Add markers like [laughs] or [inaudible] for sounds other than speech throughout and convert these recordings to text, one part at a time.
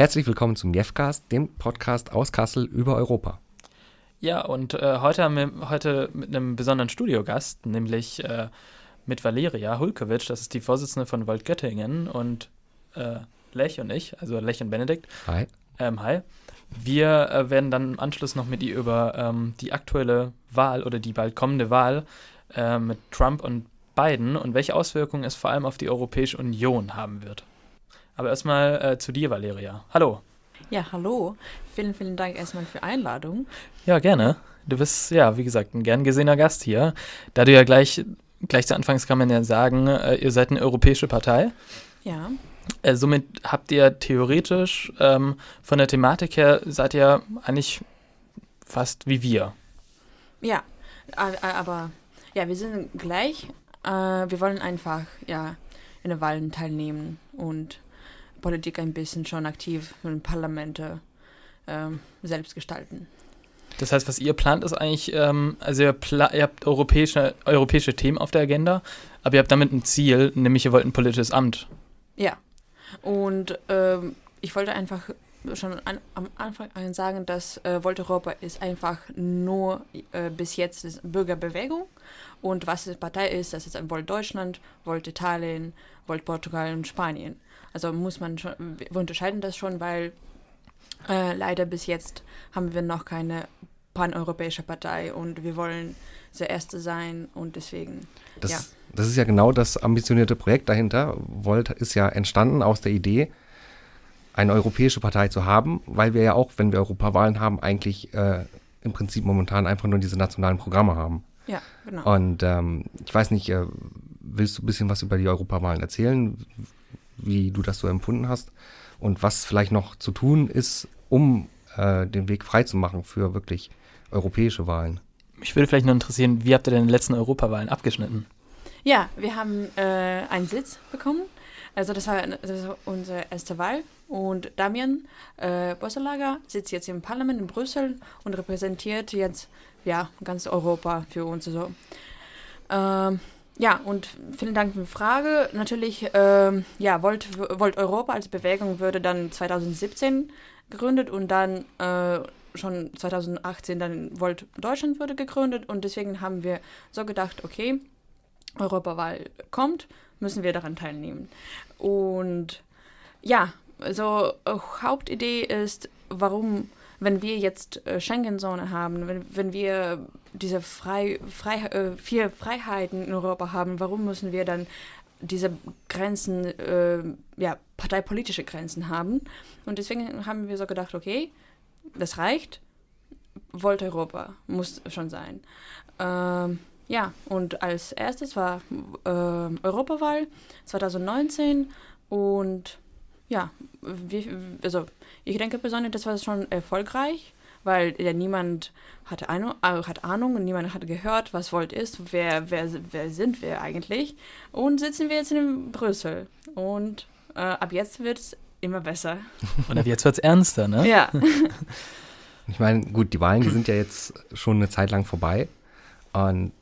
Herzlich willkommen zum Jeffcast, dem Podcast aus Kassel über Europa. Ja, und äh, heute haben wir heute mit einem besonderen Studiogast, nämlich äh, mit Valeria Hulkowitsch, das ist die Vorsitzende von Volt Göttingen und äh, Lech und ich, also Lech und Benedikt. Hi. Ähm, hi. Wir äh, werden dann im Anschluss noch mit ihr über ähm, die aktuelle Wahl oder die bald kommende Wahl äh, mit Trump und Biden und welche Auswirkungen es vor allem auf die Europäische Union haben wird. Aber erstmal äh, zu dir, Valeria. Hallo. Ja, hallo. Vielen, vielen Dank erstmal für die Einladung. Ja, gerne. Du bist, ja, wie gesagt, ein gern gesehener Gast hier. Da du ja gleich, gleich zu Anfangs kann man ja sagen, äh, ihr seid eine europäische Partei. Ja. Äh, somit habt ihr theoretisch ähm, von der Thematik her, seid ihr eigentlich fast wie wir. Ja, aber ja, wir sind gleich. Äh, wir wollen einfach, ja, in den Wahlen teilnehmen und Politik ein bisschen schon aktiv in Parlamente ähm, selbst gestalten. Das heißt, was ihr plant, ist eigentlich, ähm, also ihr, ihr, habt europäische, europäische Themen auf der Agenda, aber ihr habt damit ein Ziel, nämlich ihr wollt ein politisches Amt. Ja, und ähm, ich wollte einfach schon an, am Anfang sagen, dass äh, Volt Europa ist einfach nur äh, bis jetzt ist Bürgerbewegung und was die Partei ist, das ist ein Volt Deutschland, Volt Italien, Volt Portugal und Spanien. Also muss man schon, wir unterscheiden das schon, weil äh, leider bis jetzt haben wir noch keine paneuropäische Partei und wir wollen der Erste sein und deswegen, das, ja. Das ist ja genau das ambitionierte Projekt dahinter. Volt ist ja entstanden aus der Idee, eine europäische Partei zu haben, weil wir ja auch, wenn wir Europawahlen haben, eigentlich äh, im Prinzip momentan einfach nur diese nationalen Programme haben. Ja, genau. Und ähm, ich weiß nicht, äh, willst du ein bisschen was über die Europawahlen erzählen? Wie du das so empfunden hast und was vielleicht noch zu tun ist, um äh, den Weg freizumachen für wirklich europäische Wahlen. Mich würde vielleicht noch interessieren, wie habt ihr denn die letzten Europawahlen abgeschnitten? Ja, wir haben äh, einen Sitz bekommen. Also das war, das war unsere erste Wahl. Und Damian äh, Bosselager sitzt jetzt im Parlament in Brüssel und repräsentiert jetzt ja, ganz Europa für uns. So. Ähm, ja, und vielen Dank für die Frage. Natürlich, ähm, ja, Volt, Volt Europa als Bewegung würde dann 2017 gegründet und dann äh, schon 2018 dann Volt Deutschland wurde gegründet und deswegen haben wir so gedacht, okay, Europawahl kommt, müssen wir daran teilnehmen. Und ja, so äh, Hauptidee ist, warum wenn wir jetzt äh, Schengen-Zone haben, wenn, wenn wir diese frei, frei, äh, vier Freiheiten in Europa haben, warum müssen wir dann diese Grenzen, äh, ja, parteipolitische Grenzen haben? Und deswegen haben wir so gedacht, okay, das reicht, wollte Europa, muss schon sein. Ähm, ja, und als erstes war äh, Europawahl 2019 und ja, wir, also ich denke persönlich, das war schon erfolgreich, weil ja niemand hatte Ahnung, äh, hat Ahnung und niemand hat gehört, was Volt ist, wer, wer, wer sind wir eigentlich. Und sitzen wir jetzt in Brüssel. Und äh, ab jetzt wird es immer besser. [laughs] Und ab jetzt wird es ernster, ne? Ja. [laughs] ich meine, gut, die Wahlen, die sind ja jetzt schon eine Zeit lang vorbei. Und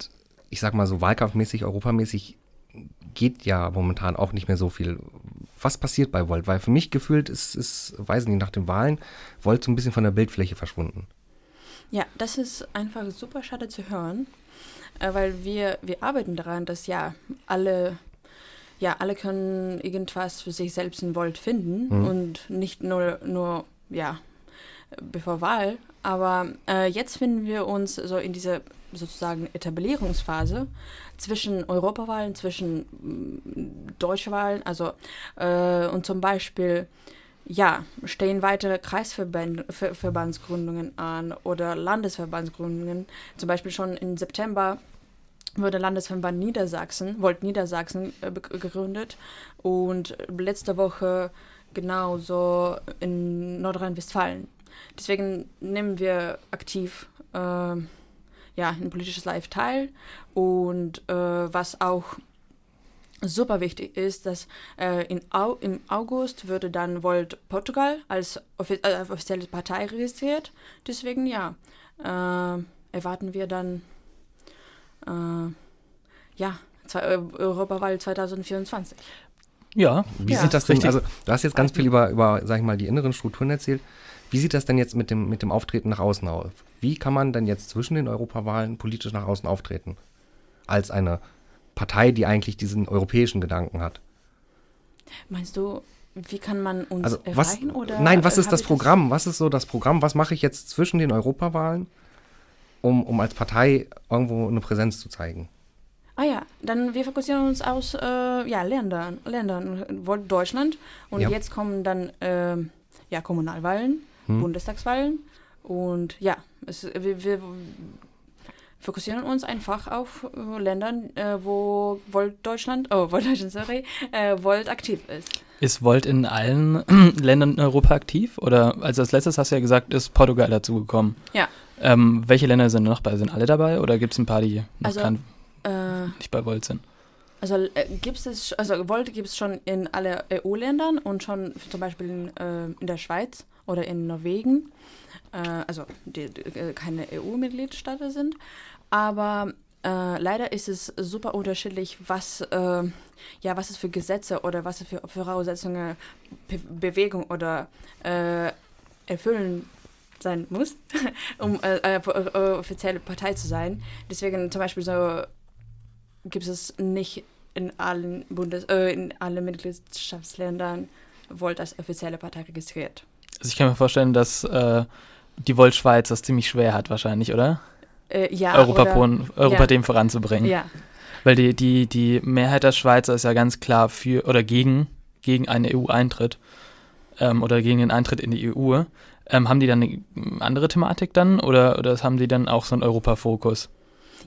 ich sag mal so wahlkampfmäßig, europamäßig geht ja momentan auch nicht mehr so viel was passiert bei Volt? Weil für mich gefühlt ist, ist weiß nicht, nach den Wahlen Volt so ein bisschen von der Bildfläche verschwunden. Ja, das ist einfach super schade zu hören, äh, weil wir, wir arbeiten daran, dass ja alle, ja, alle können irgendwas für sich selbst in Volt finden mhm. und nicht nur, nur, ja, bevor Wahl. Aber äh, jetzt finden wir uns so in dieser sozusagen Etablierungsphase zwischen Europawahlen, zwischen mm, deutsche Wahlen, also äh, und zum Beispiel ja, stehen weitere Kreisverbandsgründungen an oder Landesverbandsgründungen. Zum Beispiel schon im September wurde Landesverband Niedersachsen, Volt Niedersachsen äh, gegründet und letzte Woche genauso in Nordrhein-Westfalen. Deswegen nehmen wir aktiv äh, ja, ein politisches Live teil. Und äh, was auch super wichtig ist, dass äh, in Au im August würde dann Volt Portugal als offi äh, offizielle Partei registriert. Deswegen ja, äh, erwarten wir dann äh, ja, Europawahl 2024. Ja. Wie Ja. sieht das denn, also du hast jetzt ganz viel über, über, sag ich mal, die inneren Strukturen erzählt. Wie sieht das denn jetzt mit dem, mit dem Auftreten nach außen aus? Wie kann man denn jetzt zwischen den Europawahlen politisch nach außen auftreten? Als eine Partei, die eigentlich diesen europäischen Gedanken hat. Meinst du, wie kann man uns Also was, erreichen? oder, nein, was äh, ist das Programm? Was ist so das Programm? Was mache ich jetzt zwischen den Europawahlen, um, um als Partei irgendwo eine Präsenz zu zeigen? Dann wir fokussieren uns aus äh, ja, Ländern, Ländern, Deutschland und Ja. jetzt kommen dann ähm, ja, Kommunalwahlen, Hm. Bundestagswahlen und ja, es, wir, wir fokussieren uns einfach auf äh, Ländern, äh, wo Volt Deutschland, oh, Volt Deutschland, sorry, äh, Volt aktiv ist. Ist Volt in allen [clears throat] Ländern in Europa aktiv? Oder also als letztes hast du ja gesagt, ist Portugal dazugekommen. Ja. Ähm, welche Länder sind noch bei? Sind alle dabei oder gibt es ein paar, die noch Also, kein, Äh, nicht bei Volt sind? Also äh, gibt es, also Volt gibt es schon in alle EU-Ländern und schon zum Beispiel in, äh, in der Schweiz oder in Norwegen, äh, also die, die äh, keine EU-Mitgliedstaaten sind. Aber äh, leider ist es super unterschiedlich, was, äh, ja, was es für Gesetze oder was es für Voraussetzungen Be Bewegung oder äh, erfüllen sein muss, [laughs] um äh, offizielle Partei zu sein. Deswegen zum Beispiel so gibt es nicht in allen Bundes äh, in allen Mitgliedschaftsländern Volt als offizielle Partei registriert. Also ich kann mir vorstellen, dass äh, die Volt Schweiz das ziemlich schwer hat wahrscheinlich, oder? Äh, ja, Europa, oder, Europa ja. dem voranzubringen. ja, Weil die, die, die Mehrheit der Schweizer ist ja ganz klar für oder gegen, gegen einen EU-Eintritt ähm, oder gegen den Eintritt in die EU. Ähm, haben die dann eine andere Thematik dann oder, oder haben die dann auch so einen Europafokus?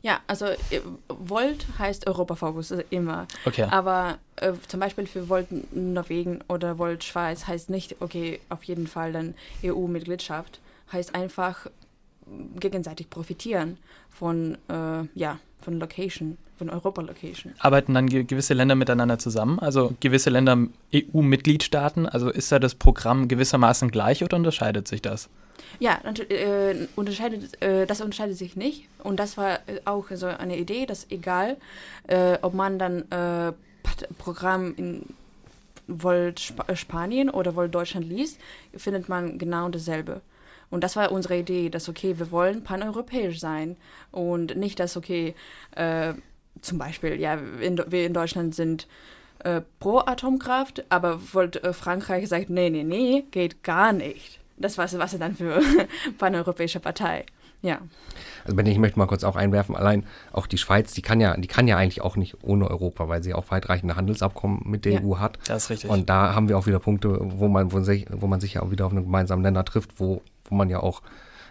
Ja, also äh, Volt heißt Europafokus immer. Okay. Aber äh, zum Beispiel für Volt Norwegen oder Volt Schweiz heißt nicht, okay, auf jeden Fall dann EU-Mitgliedschaft. Heißt einfach gegenseitig profitieren von, äh, ja, von Location, von Europa-Location. Arbeiten dann ge gewisse Länder miteinander zusammen? Also gewisse Länder EU-Mitgliedstaaten? Also ist da das Programm gewissermaßen gleich oder unterscheidet sich das? Ja, äh, unterscheidet, äh, das unterscheidet sich nicht. Und das war äh, auch so eine Idee, dass egal, äh, ob man dann äh, Programm in Volt Sp Spanien oder Volt Deutschland liest, findet man genau dasselbe. Und das war unsere Idee, dass okay, wir wollen paneuropäisch sein und nicht, dass okay, äh, zum Beispiel, ja, in, wir in Deutschland sind äh, pro Atomkraft, aber Volt äh, Frankreich sagt, nee, nee, nee, geht gar nicht. Das war was dann für [laughs] paneuropäische Partei. Ja. Also Benny, ich möchte mal kurz auch einwerfen, allein auch die Schweiz, die kann ja, die kann ja eigentlich auch nicht ohne Europa, weil sie auch weitreichende Handelsabkommen mit der Ja. EU hat. Das ist richtig. Und da haben wir auch wieder Punkte, wo man, wo sich, wo man sich ja auch wieder auf einen gemeinsamen Länder trifft, wo, wo man ja auch,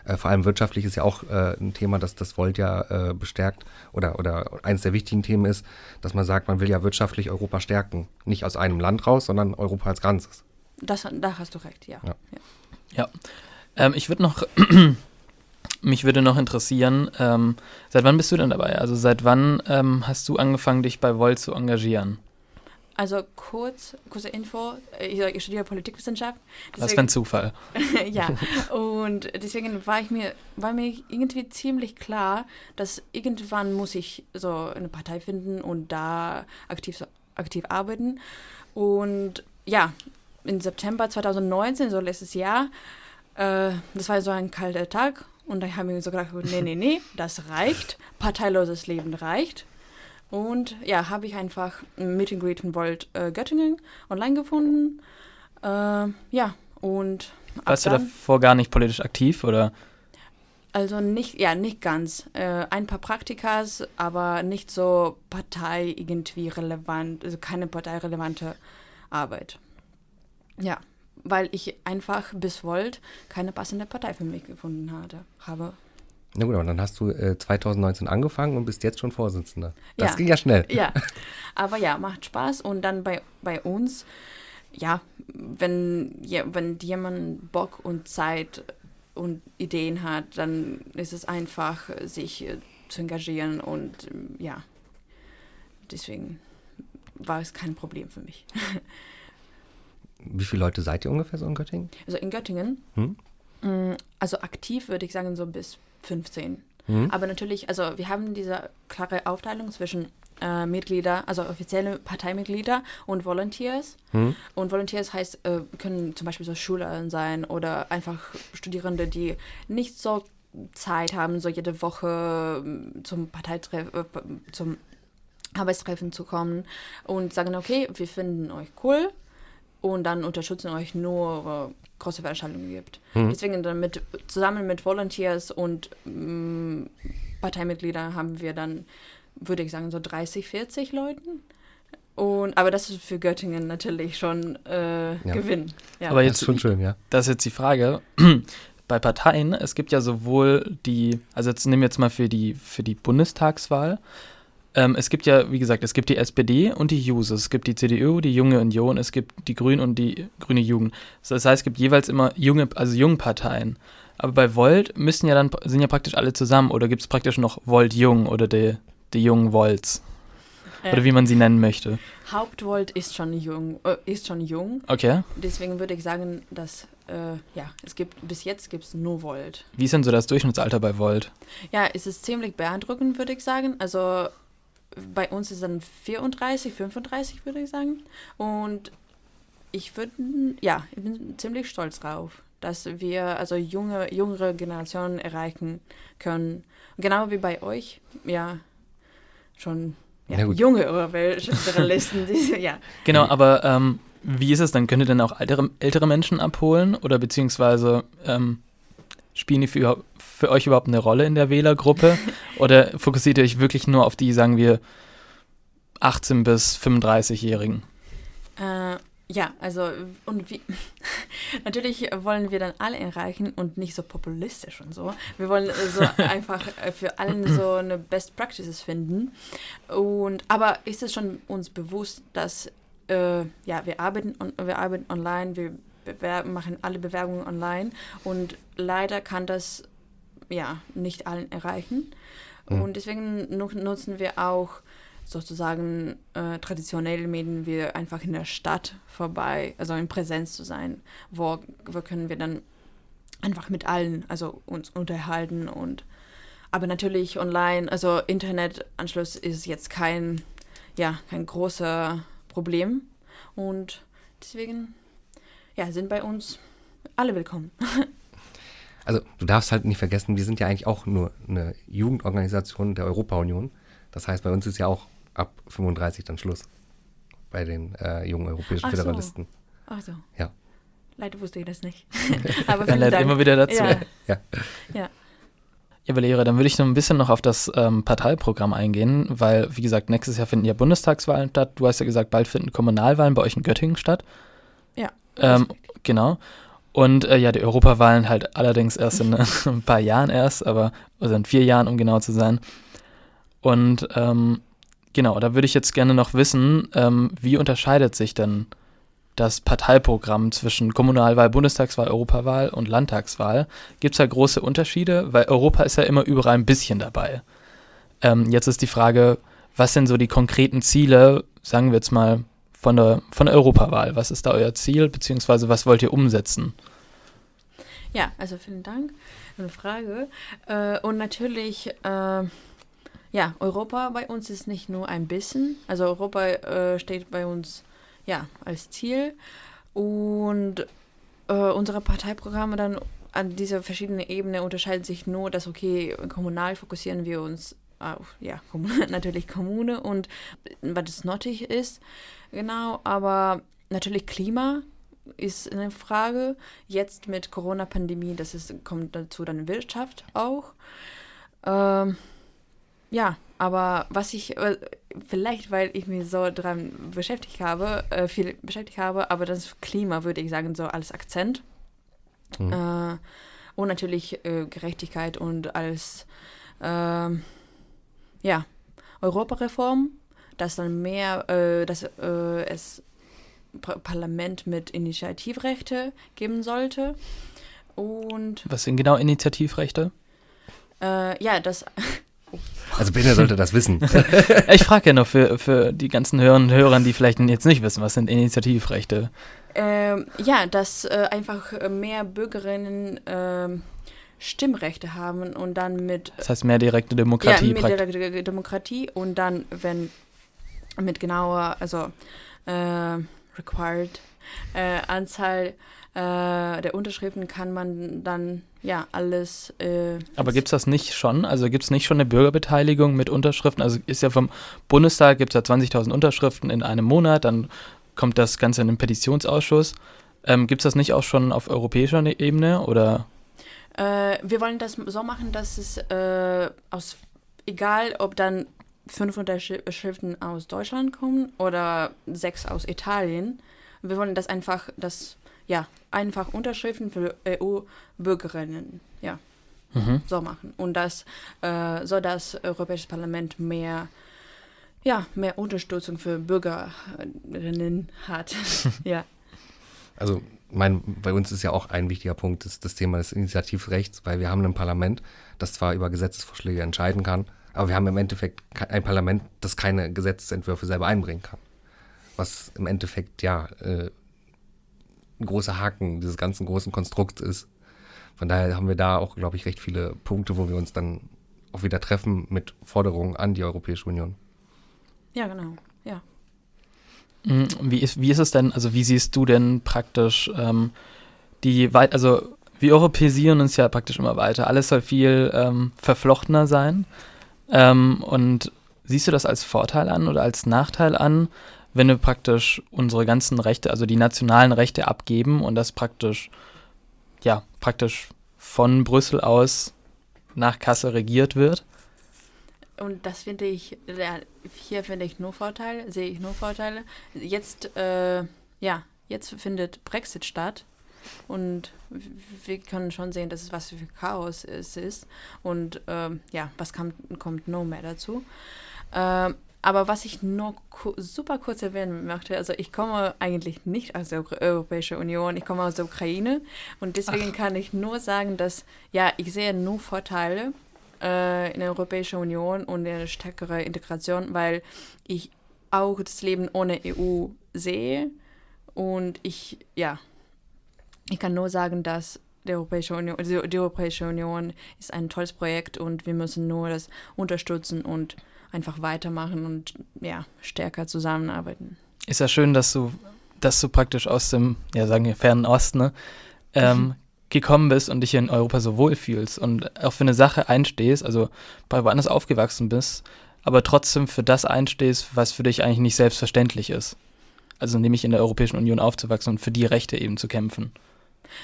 äh, vor allem wirtschaftlich ist ja auch äh, ein Thema, das das Volt ja äh, bestärkt oder, oder eines der wichtigen Themen ist, dass man sagt, man will ja wirtschaftlich Europa stärken. Nicht aus einem Land raus, sondern Europa als Ganzes. Das, da hast du recht, ja. Ja. Ja. Ähm, ich würde noch, [clears throat] mich würde noch interessieren, ähm, seit wann bist du denn dabei? Also seit wann ähm, hast du angefangen, dich bei Volt zu engagieren? Also kurz, kurze Info, ich, ich studiere Politikwissenschaft. Was für ein Zufall. [laughs] ja, [laughs] und deswegen war ich mir, war mir irgendwie ziemlich klar, dass irgendwann muss ich so eine Partei finden und da aktiv, aktiv arbeiten. Und ja, im September 2019, so letztes Jahr, äh, das war so ein kalter Tag und da haben wir so gedacht, nee, nee, nee, das reicht, parteiloses Leben reicht. Und ja, habe ich einfach ein Meet and Greet Volt äh, Göttingen online gefunden. Äh, ja, und Warst du davor gar nicht politisch aktiv oder? Also nicht, ja, nicht ganz. Äh, ein paar Praktikas, aber nicht so Partei irgendwie relevant, also keine parteirelevante Arbeit. Ja, weil ich einfach bis Volt keine passende Partei für mich gefunden hatte, habe. Na gut, aber dann hast du äh, 2019 angefangen und bist jetzt schon Vorsitzender. Das Ja. ging ja schnell. Ja, [laughs] aber ja, macht Spaß und dann bei, bei uns, ja, wenn, ja, wenn jemand Bock und Zeit und Ideen hat, dann ist es einfach, sich äh, zu engagieren und ähm, ja, deswegen war es kein Problem für mich. [laughs] Wie viele Leute seid ihr ungefähr so in Göttingen? Also in Göttingen, Hm? Mh, also aktiv würde ich sagen so bis 15. Hm? Aber natürlich, also wir haben diese klare Aufteilung zwischen äh, Mitglieder, also offizielle Parteimitglieder und Volunteers. Hm? Und Volunteers heißt, äh, können zum Beispiel so Schüler sein oder einfach Studierende, die nicht so Zeit haben, so jede Woche ähm, zum Parteitreffen, äh, zum Arbeitstreffen zu kommen und sagen, okay, wir finden euch cool und dann unterstützen euch nur äh, große Veranstaltungen gibt. Mhm. Deswegen dann mit, zusammen mit Volunteers und ähm, Parteimitgliedern haben wir dann, würde ich sagen, so 30, 40 Leuten. Und, aber das ist für Göttingen natürlich schon äh, Ja. Gewinn. Ja. Aber jetzt ist schon schön, ja. Das ist jetzt die Frage. [clears throat] Bei Parteien, es gibt ja sowohl die, also jetzt nehmen wir jetzt mal für die, für die Bundestagswahl, ähm, es gibt ja, wie gesagt, es gibt die SPD und die JUSO, es gibt die CDU, die Junge Union, es gibt die Grünen und die Grüne Jugend. Das heißt, es gibt jeweils immer junge, also Jungparteien. Aber bei Volt müssen ja dann, sind ja praktisch alle zusammen oder gibt es praktisch noch Volt Jung oder die, die jungen Volts Äh, oder wie man sie nennen möchte. Hauptvolt ist schon jung, äh, ist schon jung. Okay. Deswegen würde ich sagen, dass äh, ja, es gibt bis jetzt gibt es nur Volt. Wie ist denn so das Durchschnittsalter bei Volt? Ja, es ist ziemlich beeindruckend, würde ich sagen. Also bei uns ist dann 34, 35, würde ich sagen. Und ich würde, ja, ich bin ziemlich stolz drauf, dass wir also junge, jüngere Generationen erreichen können. Genau wie bei euch, ja, schon ja, junge Journalisten, ja. [laughs] Genau, aber ähm, wie ist es dann? Könnt ihr denn auch ältere, ältere Menschen abholen oder beziehungsweise ähm, spielen die für, für euch überhaupt eine Rolle in der Wählergruppe [laughs] oder fokussiert ihr euch wirklich nur auf die, sagen wir, 18 bis 35-Jährigen? Äh, ja, also und wie [laughs] natürlich wollen wir dann alle erreichen und nicht so populistisch und so. Wir wollen so [laughs] einfach äh, für allen so eine Best Practices finden. Und aber ist es schon uns bewusst, dass äh, ja wir arbeiten on, wir arbeiten online, wir bewerben, machen alle Bewerbungen online und leider kann das ja nicht allen erreichen. Mhm. Und deswegen nu nutzen wir auch sozusagen äh, traditionelle Medien wie einfach in der Stadt vorbei, also in Präsenz zu sein, wo, wo können wir dann einfach mit allen, also uns unterhalten und aber natürlich online, also Internetanschluss ist jetzt kein, ja, kein großer Problem und deswegen, ja, sind bei uns alle willkommen. [laughs] Also du darfst halt nicht vergessen, wir sind ja eigentlich auch nur eine Jugendorganisation der Europa-Union. Das heißt, bei uns ist ja auch ab 35 dann Schluss bei den äh, jungen europäischen Ach so. Föderalisten. Ach so. Ja. Leider wusste ich das nicht. [laughs] [laughs] aber vielen lernt Dank. immer wieder dazu. Ja, Ja. ja. Ja, Valera, dann würde ich noch ein bisschen noch auf das ähm, Parteiprogramm eingehen, weil, wie gesagt, nächstes Jahr finden ja Bundestagswahlen statt. Du hast ja gesagt, bald finden Kommunalwahlen bei euch in Göttingen statt. Ja, Ähm, genau. Und äh, ja, die Europawahlen halt allerdings erst [laughs] in ein paar Jahren erst, aber, also in vier Jahren, um genau zu sein. Und ähm, genau, da würde ich jetzt gerne noch wissen, ähm, wie unterscheidet sich denn das Parteiprogramm zwischen Kommunalwahl, Bundestagswahl, Europawahl und Landtagswahl? Gibt es da große Unterschiede? Weil Europa ist ja immer überall ein bisschen dabei. Ähm, jetzt ist die Frage, was sind so die konkreten Ziele, sagen wir jetzt mal, von der, von der Europawahl? Was ist da euer Ziel, beziehungsweise was wollt ihr umsetzen? Ja, also vielen Dank für die Frage. Äh, und natürlich, äh, ja, Europa bei uns ist nicht nur ein bisschen. Also Europa äh, steht bei uns ja als Ziel. Und unsere Parteiprogramme dann an dieser verschiedenen Ebene unterscheiden sich nur, dass okay, kommunal fokussieren wir uns auf, ja, [laughs] natürlich Kommune und was es nötig ist, genau, aber natürlich Klima ist eine Frage. Jetzt mit Corona-Pandemie, das ist, kommt dazu dann Wirtschaft auch. Ähm, ja, aber was ich, äh, vielleicht weil ich mich so dran beschäftigt habe, äh, viel beschäftigt habe, aber das Klima würde ich sagen, so als Akzent. Mhm. Äh, und natürlich äh, Gerechtigkeit und als, ähm, ja, Europareform, dass dann mehr, äh, dass äh, es Pa- Parlament mit Initiativrechte geben sollte. Und Was sind genau Initiativrechte? äh, ja, das, [laughs] Also Bene sollte das wissen. [laughs] ich frage ja nur für, für die ganzen Hörerinnen und Hörer, die vielleicht jetzt nicht wissen, was sind Initiativrechte? ähm, ja, dass äh, einfach mehr Bürgerinnen ähm, Stimmrechte haben und dann mit Das heißt mehr direkte Demokratie. ja, der, der Demokratie und dann, wenn mit genauer, also äh, required äh, Anzahl äh, der Unterschriften kann man dann ja alles. Äh, Aber gibt es das nicht schon? Also gibt es nicht schon eine Bürgerbeteiligung mit Unterschriften? Also ist ja vom Bundestag gibt es ja 20.000 Unterschriften in einem Monat, dann kommt das Ganze in den Petitionsausschuss. Ähm, gibt es das nicht auch schon auf europäischer ne-, Ebene oder? Äh, wir wollen das so machen, dass es äh, aus, egal ob dann fünf Unterschriften aus Deutschland kommen oder sechs aus Italien, wir wollen das einfach, das, ja, einfach Unterschriften für EU-Bürgerinnen, ja, mhm. so machen. Und das, äh, so das Europäische Parlament mehr, ja, mehr Unterstützung für Bürgerinnen hat, [laughs] ja. Also, mein, bei uns ist ja auch ein wichtiger Punkt das, das Thema des Initiativrechts, weil wir haben ein Parlament, das zwar über Gesetzesvorschläge entscheiden kann, aber wir haben im Endeffekt ein Parlament, das keine Gesetzesentwürfe selber einbringen kann. Was im Endeffekt ja äh, ein großer Haken dieses ganzen großen Konstrukts ist. Von daher haben wir da auch, glaube ich, recht viele Punkte, wo wir uns dann auch wieder treffen mit Forderungen an die Europäische Union. Ja, genau. Ja. Mm, wie ist, wie ist es denn, also wie siehst du denn praktisch ähm, die, also wir europäisieren uns ja praktisch immer weiter. Alles soll viel ähm, verflochtener sein. Ähm, und siehst du das als Vorteil an oder als Nachteil an, wenn wir praktisch unsere ganzen Rechte, also die nationalen Rechte abgeben und das praktisch, ja, praktisch von Brüssel aus nach Kassel regiert wird? Und das finde ich, hier finde ich nur Vorteile, sehe ich nur Vorteile. Jetzt, äh, ja, jetzt findet Brexit statt und wir können schon sehen, dass es was für Chaos es ist. Und ähm, ja, was kommt, kommt noch mehr dazu. Ähm, aber was ich nur super kurz erwähnen möchte, also ich komme eigentlich nicht aus der Europäischen Union, ich komme aus der Ukraine und deswegen Ach. kann ich nur sagen, dass ja, ich sehe nur Vorteile äh, in der Europäischen Union und eine stärkere Integration, weil ich auch das Leben ohne EU sehe und ich, ja, ich kann nur sagen, dass die Europäische Union, die, die Europäische Union ist ein tolles Projekt und wir müssen nur das unterstützen und einfach weitermachen und ja, stärker zusammenarbeiten. Ist ja schön, dass du, dass du praktisch aus dem, ja, sagen wir, fernen Osten, ne, ähm, mhm. gekommen bist und dich in Europa so wohlfühlst und auch für eine Sache einstehst, also bei woanders aufgewachsen bist, aber trotzdem für das einstehst, was für dich eigentlich nicht selbstverständlich ist. Also nämlich in der Europäischen Union aufzuwachsen und für die Rechte eben zu kämpfen.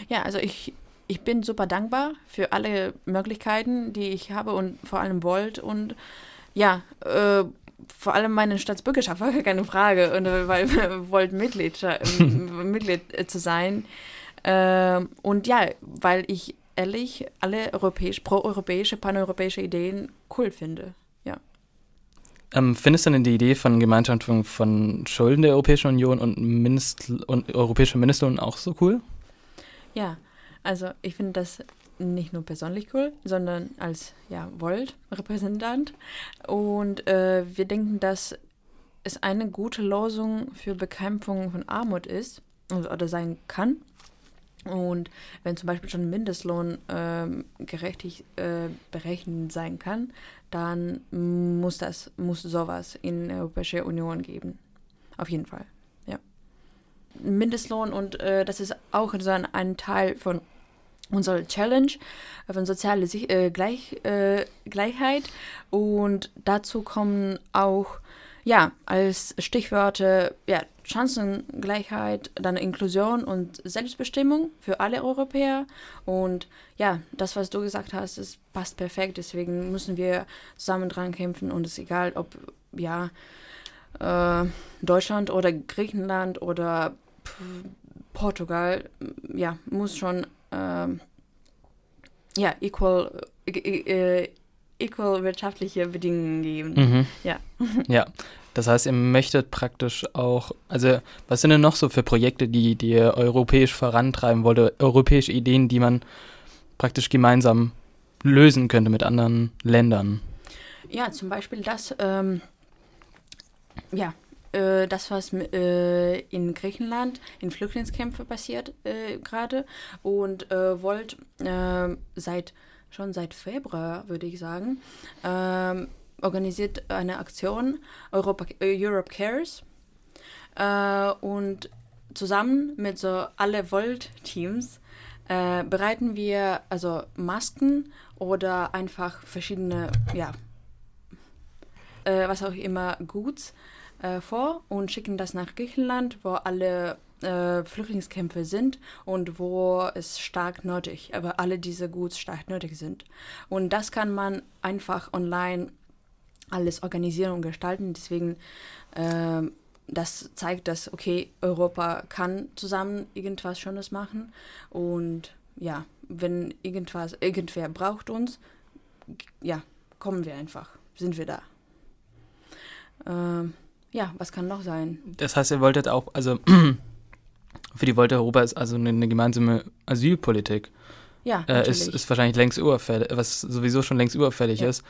Ja, also ich, ich bin super dankbar für alle Möglichkeiten, die ich habe und vor allem wollt und ja, äh, vor allem meine Staatsbürgerschaft [laughs] war keine Frage, und, äh, weil [laughs] wir wollten Mitglied, [laughs] Mitglied äh, zu sein. Äh, und ja, weil ich ehrlich alle europäisch, pro-europäische, paneuropäische Ideen cool finde. Ja. Ähm, findest du denn die Idee von Gemeinschaftung von Schulden der Europäischen Union und, Mindest und europäischer Mindestlohn auch so cool? Ja, also ich finde das nicht nur persönlich cool, sondern als ja, Volt-Repräsentant. Und äh, wir denken, dass es eine gute Lösung für Bekämpfung von Armut ist oder sein kann. Und wenn zum Beispiel schon Mindestlohn ähm, gerechtig äh, berechnet sein kann, dann muss das muss sowas in der Europäischen Union geben. Auf jeden Fall. Mindestlohn und äh, das ist auch so ein, ein Teil von unsere Challenge von soziale äh, Gleich, äh, Gleichheit und dazu kommen auch ja als Stichwörter ja Chancengleichheit, dann Inklusion und Selbstbestimmung für alle Europäer und ja das was du gesagt hast, es passt perfekt. Deswegen müssen wir zusammen dran kämpfen und es ist egal ob ja äh, Deutschland oder Griechenland oder Portugal ja muss schon ähm, ja, equal, äh, äh, equal wirtschaftliche Bedingungen geben. Mhm. Ja. [laughs] ja. Das heißt, ihr möchtet praktisch auch, also was sind denn noch so für Projekte, die, die ihr europäisch vorantreiben wollt, europäische Ideen, die man praktisch gemeinsam lösen könnte mit anderen Ländern? Ja, zum Beispiel das, ähm, ja, äh, das, was äh, in Griechenland in Flüchtlingskämpfen passiert äh, gerade und äh, wollt äh, seit schon seit Februar, würde ich sagen, ähm, organisiert eine Aktion, Europa, Europe Cares. Und zusammen mit so alle Volt-Teams bereiten wir also Masken oder einfach verschiedene, ja, was auch immer Guts äh, vor und schicken das nach Griechenland, wo alle äh, Flüchtlingskämpfe sind und wo es stark nötig, aber alle diese Guts stark nötig sind. Und das kann man einfach online alles organisieren und gestalten. Deswegen äh, das zeigt, dass, okay, Europa kann zusammen irgendwas Schönes machen. Und ja, wenn irgendwas, irgendwer braucht uns, ja, kommen wir einfach, sind wir da. Ähm, ja, was kann noch sein? Das heißt, ihr wolltet auch, also [clears throat] für die Volte Europa ist also eine, eine gemeinsame Asylpolitik. Ja, äh, ist, ist wahrscheinlich längst überfällig, was sowieso schon längst überfällig Ja. ist,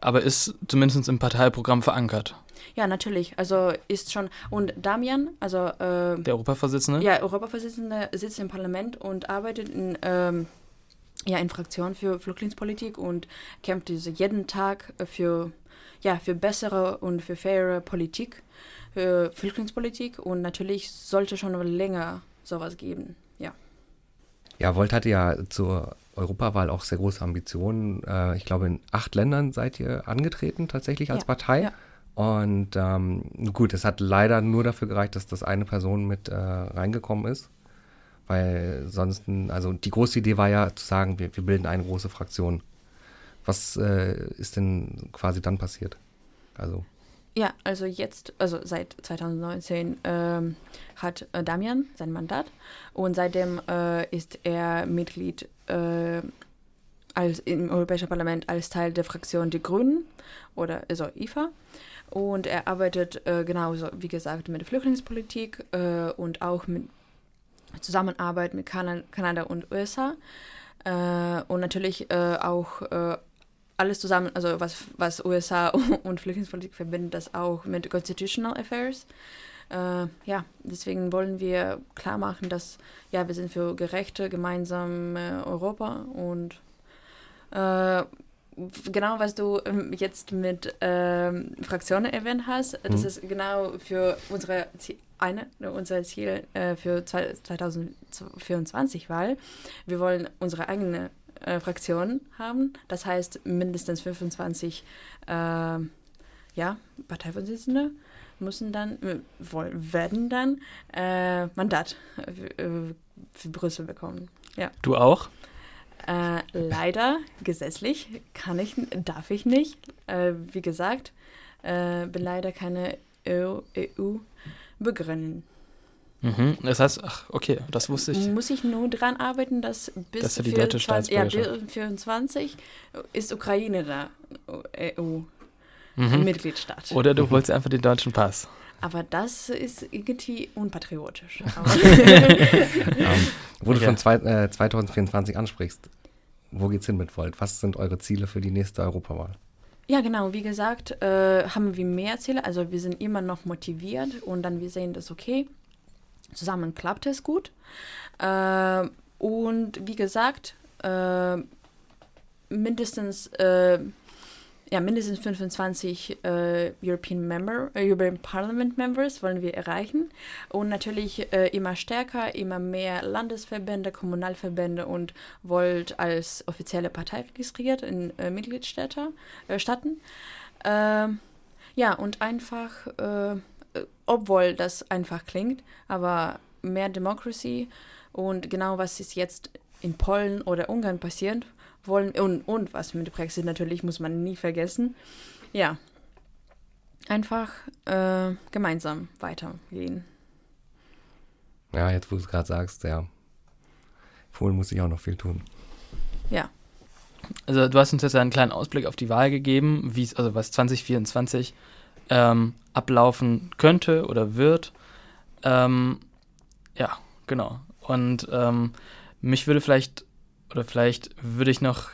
aber ist zumindest im Parteiprogramm verankert. Ja, natürlich. Also ist schon. Und Damian, also äh, Der Europavorsitzende? ja, Europavorsitzende, sitzt im Parlament und arbeitet in, ähm, ja, in Fraktion für Flüchtlingspolitik und kämpft diese jeden Tag für, ja, für bessere und für faire Politik, für Flüchtlingspolitik. Und natürlich sollte schon länger sowas geben. Ja. Ja, Volt hatte ja zur Europawahl auch sehr große Ambitionen. Äh, ich glaube, in acht Ländern seid ihr angetreten, tatsächlich als Ja, Partei. ja. Und ähm, gut, es hat leider nur dafür gereicht, dass das eine Person mit äh, reingekommen ist. Weil sonst, also die große Idee war ja zu sagen, wir, wir bilden eine große Fraktion. Was äh, ist denn quasi dann passiert? Also, Ja, also jetzt, also seit 2019 ähm, hat äh, Damian sein Mandat und seitdem äh, ist er Mitglied äh, als, im Europäischen Parlament als Teil der Fraktion Die Grünen oder also IFA. Und er arbeitet äh, genauso, wie gesagt, mit der Flüchtlingspolitik äh, und auch mit Zusammenarbeit mit Kana Kanada und USA. Äh, und natürlich äh, auch äh, alles zusammen, also was, was USA [laughs] und Flüchtlingspolitik verbindet, das auch mit Constitutional Affairs. Äh, ja, deswegen wollen wir klar machen, dass ja, wir sind für gerechte gemeinsame Europa und äh, genau, was du ähm, jetzt mit ähm, Fraktionen erwähnt hast, das Mhm. ist genau für unsere Ziel, eine, unser Ziel äh, für zwei- 2024 Wahl. Wir wollen unsere eigene äh, Fraktion haben, das heißt mindestens 25 äh, ja, Parteivorsitzende müssen dann, äh, werden dann äh, Mandat äh, für Brüssel bekommen. Du auch? Äh, leider gesetzlich kann ich, darf ich nicht. Äh, wie gesagt, äh, bin leider keine EU, EU begründen. Mhm. Das heißt, ach, okay, das wusste ich. Muss ich nur dran arbeiten, dass bis Dass du die deutsche 24, ja, Staatsbürgerschaft- bis 24 ist Ukraine da EU Mhm. Mitgliedstaat. Oder du holst einfach den deutschen Pass. Aber das ist irgendwie unpatriotisch. [laughs] Aber ähm, wo du Okay. schon zwei, äh, 2024 ansprichst, wo geht's hin mit Volt? Was sind eure Ziele für die nächste Europawahl? Ja, genau. Wie gesagt, äh, haben wir mehr Ziele. Also wir sind immer noch motiviert und dann wir sehen das okay. Zusammen klappt es gut. Äh, und wie gesagt, äh, mindestens, äh, ja, mindestens 25 äh, European Member, äh, European Parliament Members wollen wir erreichen. Und natürlich äh, immer stärker, immer mehr Landesverbände, Kommunalverbände und Volt als offizielle Partei registriert in äh, Mitgliedstädte, äh, Staaten. Ähm, ja, und einfach, obwohl das einfach klingt, aber mehr Democracy und genau was ist jetzt in Polen oder Ungarn passiert, wollen und, und was mit Brexit natürlich muss man nie vergessen. Ja, einfach äh, gemeinsam weitergehen. Ja, jetzt wo du es gerade sagst, ja. Polen muss ich auch noch viel tun. Ja, Also du hast uns jetzt einen kleinen Ausblick auf die Wahl gegeben, wie also was 2024 ähm, ablaufen könnte oder wird. Ähm, ja, genau. Und ähm, mich würde vielleicht, oder vielleicht würde ich noch,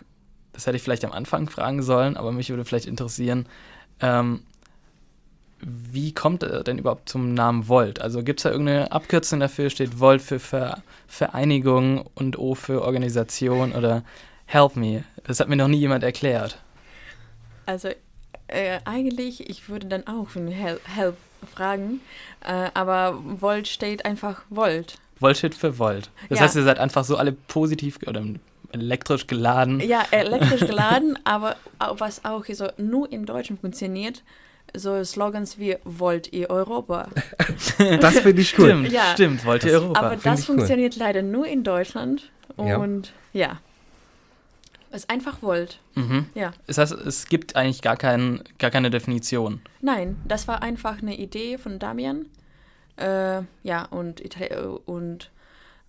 das hätte ich vielleicht am Anfang fragen sollen, aber mich würde vielleicht interessieren, ähm, wie kommt er denn überhaupt zum Namen Volt? Also gibt es da irgendeine Abkürzung dafür? Steht Volt für Ver Vereinigung und O für Organisation oder Help me? Das hat mir noch nie jemand erklärt. also äh, eigentlich, ich würde dann auch für Help, Help fragen, äh, aber Volt steht einfach Volt. Volt steht für Volt. Das Ja. heißt, ihr seid einfach so alle positiv oder elektrisch geladen. Ja, [laughs] elektrisch geladen, aber was auch so nur im Deutschen funktioniert, so Slogans wie Wollt ihr Europa? [laughs] Das finde ich cool. Stimmt, Ja. stimmt, wollt ihr Europa. Aber find das ich cool. funktioniert leider nur in Deutschland Ja. und ja. Es ist einfach Volt. mhm. Ja. Das heißt, es gibt eigentlich gar, kein, gar keine Definition. Nein, das war einfach eine Idee von Damian. Äh, ja, und, Itali äh, und